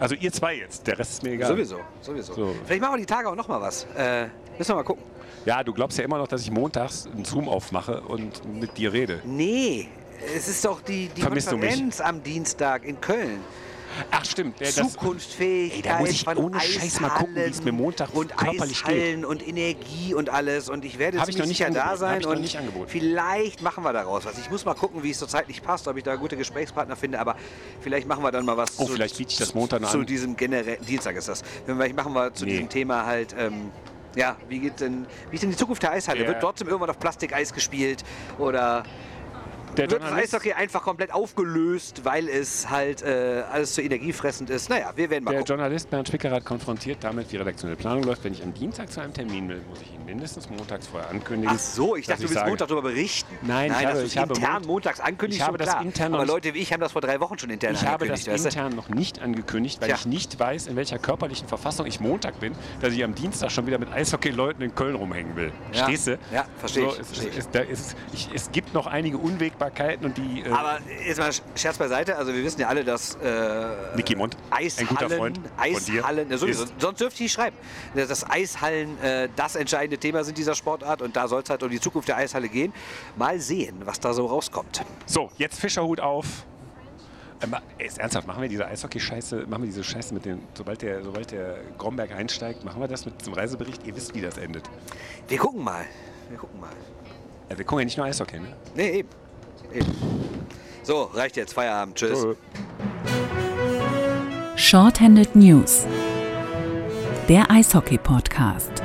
S1: Also, ihr zwei jetzt. Der Rest ist mir egal.
S2: Sowieso, sowieso.
S1: So.
S2: Vielleicht machen wir die Tage auch noch mal was. Äh, müssen wir mal gucken.
S1: Ja, du glaubst ja immer noch, dass ich montags einen Zoom aufmache und mit dir rede.
S2: Nee, es ist doch die, die
S1: Vermisst?
S2: Konferenz am Dienstag in Köln.
S1: Ach, stimmt. Der, das,
S2: Zukunftsfähigkeit
S1: Ey, da muss ich
S2: von
S1: ohne Scheiß mal gucken, wie es mir Montag
S2: und
S1: körperlich
S2: Eishallen und Energie und alles und ich werde
S1: Hab
S2: ziemlich
S1: nicht
S2: sicher da
S1: angeboten, hab
S2: sein
S1: ich noch
S2: und
S1: nicht angeboten.
S2: vielleicht machen wir daraus was. Ich muss mal gucken, wie es so zeitlich passt, ob ich da gute Gesprächspartner finde, aber vielleicht machen wir dann mal was
S1: Oh,
S2: zu,
S1: vielleicht biete ich das Montag noch
S2: zu
S1: an.
S2: diesem generell Dienstag ist das. Vielleicht machen wir zu
S1: Nee.
S2: diesem Thema halt ähm, ja, wie geht denn wie ist denn die Zukunft der Eishalle?
S1: Ja.
S2: Wird trotzdem irgendwann auf Plastikeis gespielt oder
S1: Der
S2: wird das Eishockey einfach komplett aufgelöst, weil es halt äh, alles zu energiefressend ist. Naja, wir werden mal
S1: Der
S2: gucken.
S1: Journalist Bernd Spickerath konfrontiert damit, wie redaktionelle Planung läuft. Wenn ich am Dienstag zu einem Termin will, muss ich ihn mindestens montags vorher ankündigen.
S2: Ach so, ich dachte, du willst Montag darüber berichten.
S1: Nein, ich
S2: Nein
S1: habe- ich habe
S2: intern
S1: Mont-
S2: montags ankündigst,
S1: ich habe das
S2: klar.
S1: intern
S2: Aber Leute wie ich haben das vor drei Wochen schon intern
S1: Ich habe das
S2: angekündigt, weißt du?
S1: intern noch nicht angekündigt, weil
S2: Tja.
S1: ich nicht weiß, in welcher körperlichen Verfassung ich Montag bin, dass ich am Dienstag schon wieder mit Eishockey-Leuten in Köln rumhängen will.
S2: Ja.
S1: Stehst du?
S2: Ja, verstehe ich,
S1: So, es,
S2: verstehe
S1: es,
S2: ich.
S1: ist, ich, es gibt noch einige Unwägbarkeiten und die. Äh,
S2: Aber jetzt mal Scherz beiseite, also wir wissen ja alle, dass äh,
S1: Nicky Mond,
S2: Eishallen,
S1: ein guter Freund von dir,
S2: Eishallen, ja, sowieso,
S1: ist-
S2: sonst dürfte ich nicht schreiben, dass Eishallen äh, das entscheidende Thema sind dieser Sportart und da soll es halt um die Zukunft der Eishalle gehen. Mal sehen, was da so rauskommt.
S1: So, jetzt Fischerhut auf. Ähm, ist ernsthaft, machen wir diese Eishockey-Scheiße, machen wir diese Scheiße mit den, sobald der, sobald der Gromberg einsteigt, machen wir das mit zum Reisebericht? Ihr wisst, wie das endet.
S2: Wir gucken mal. Wir gucken mal.
S1: Ja, wir gucken ja nicht nur Eishockey, ne?
S2: Nee, eben. Eben. So, reicht jetzt. Feierabend. Tschüss.
S1: So.
S3: Shorthanded News. Der Eishockey-Podcast.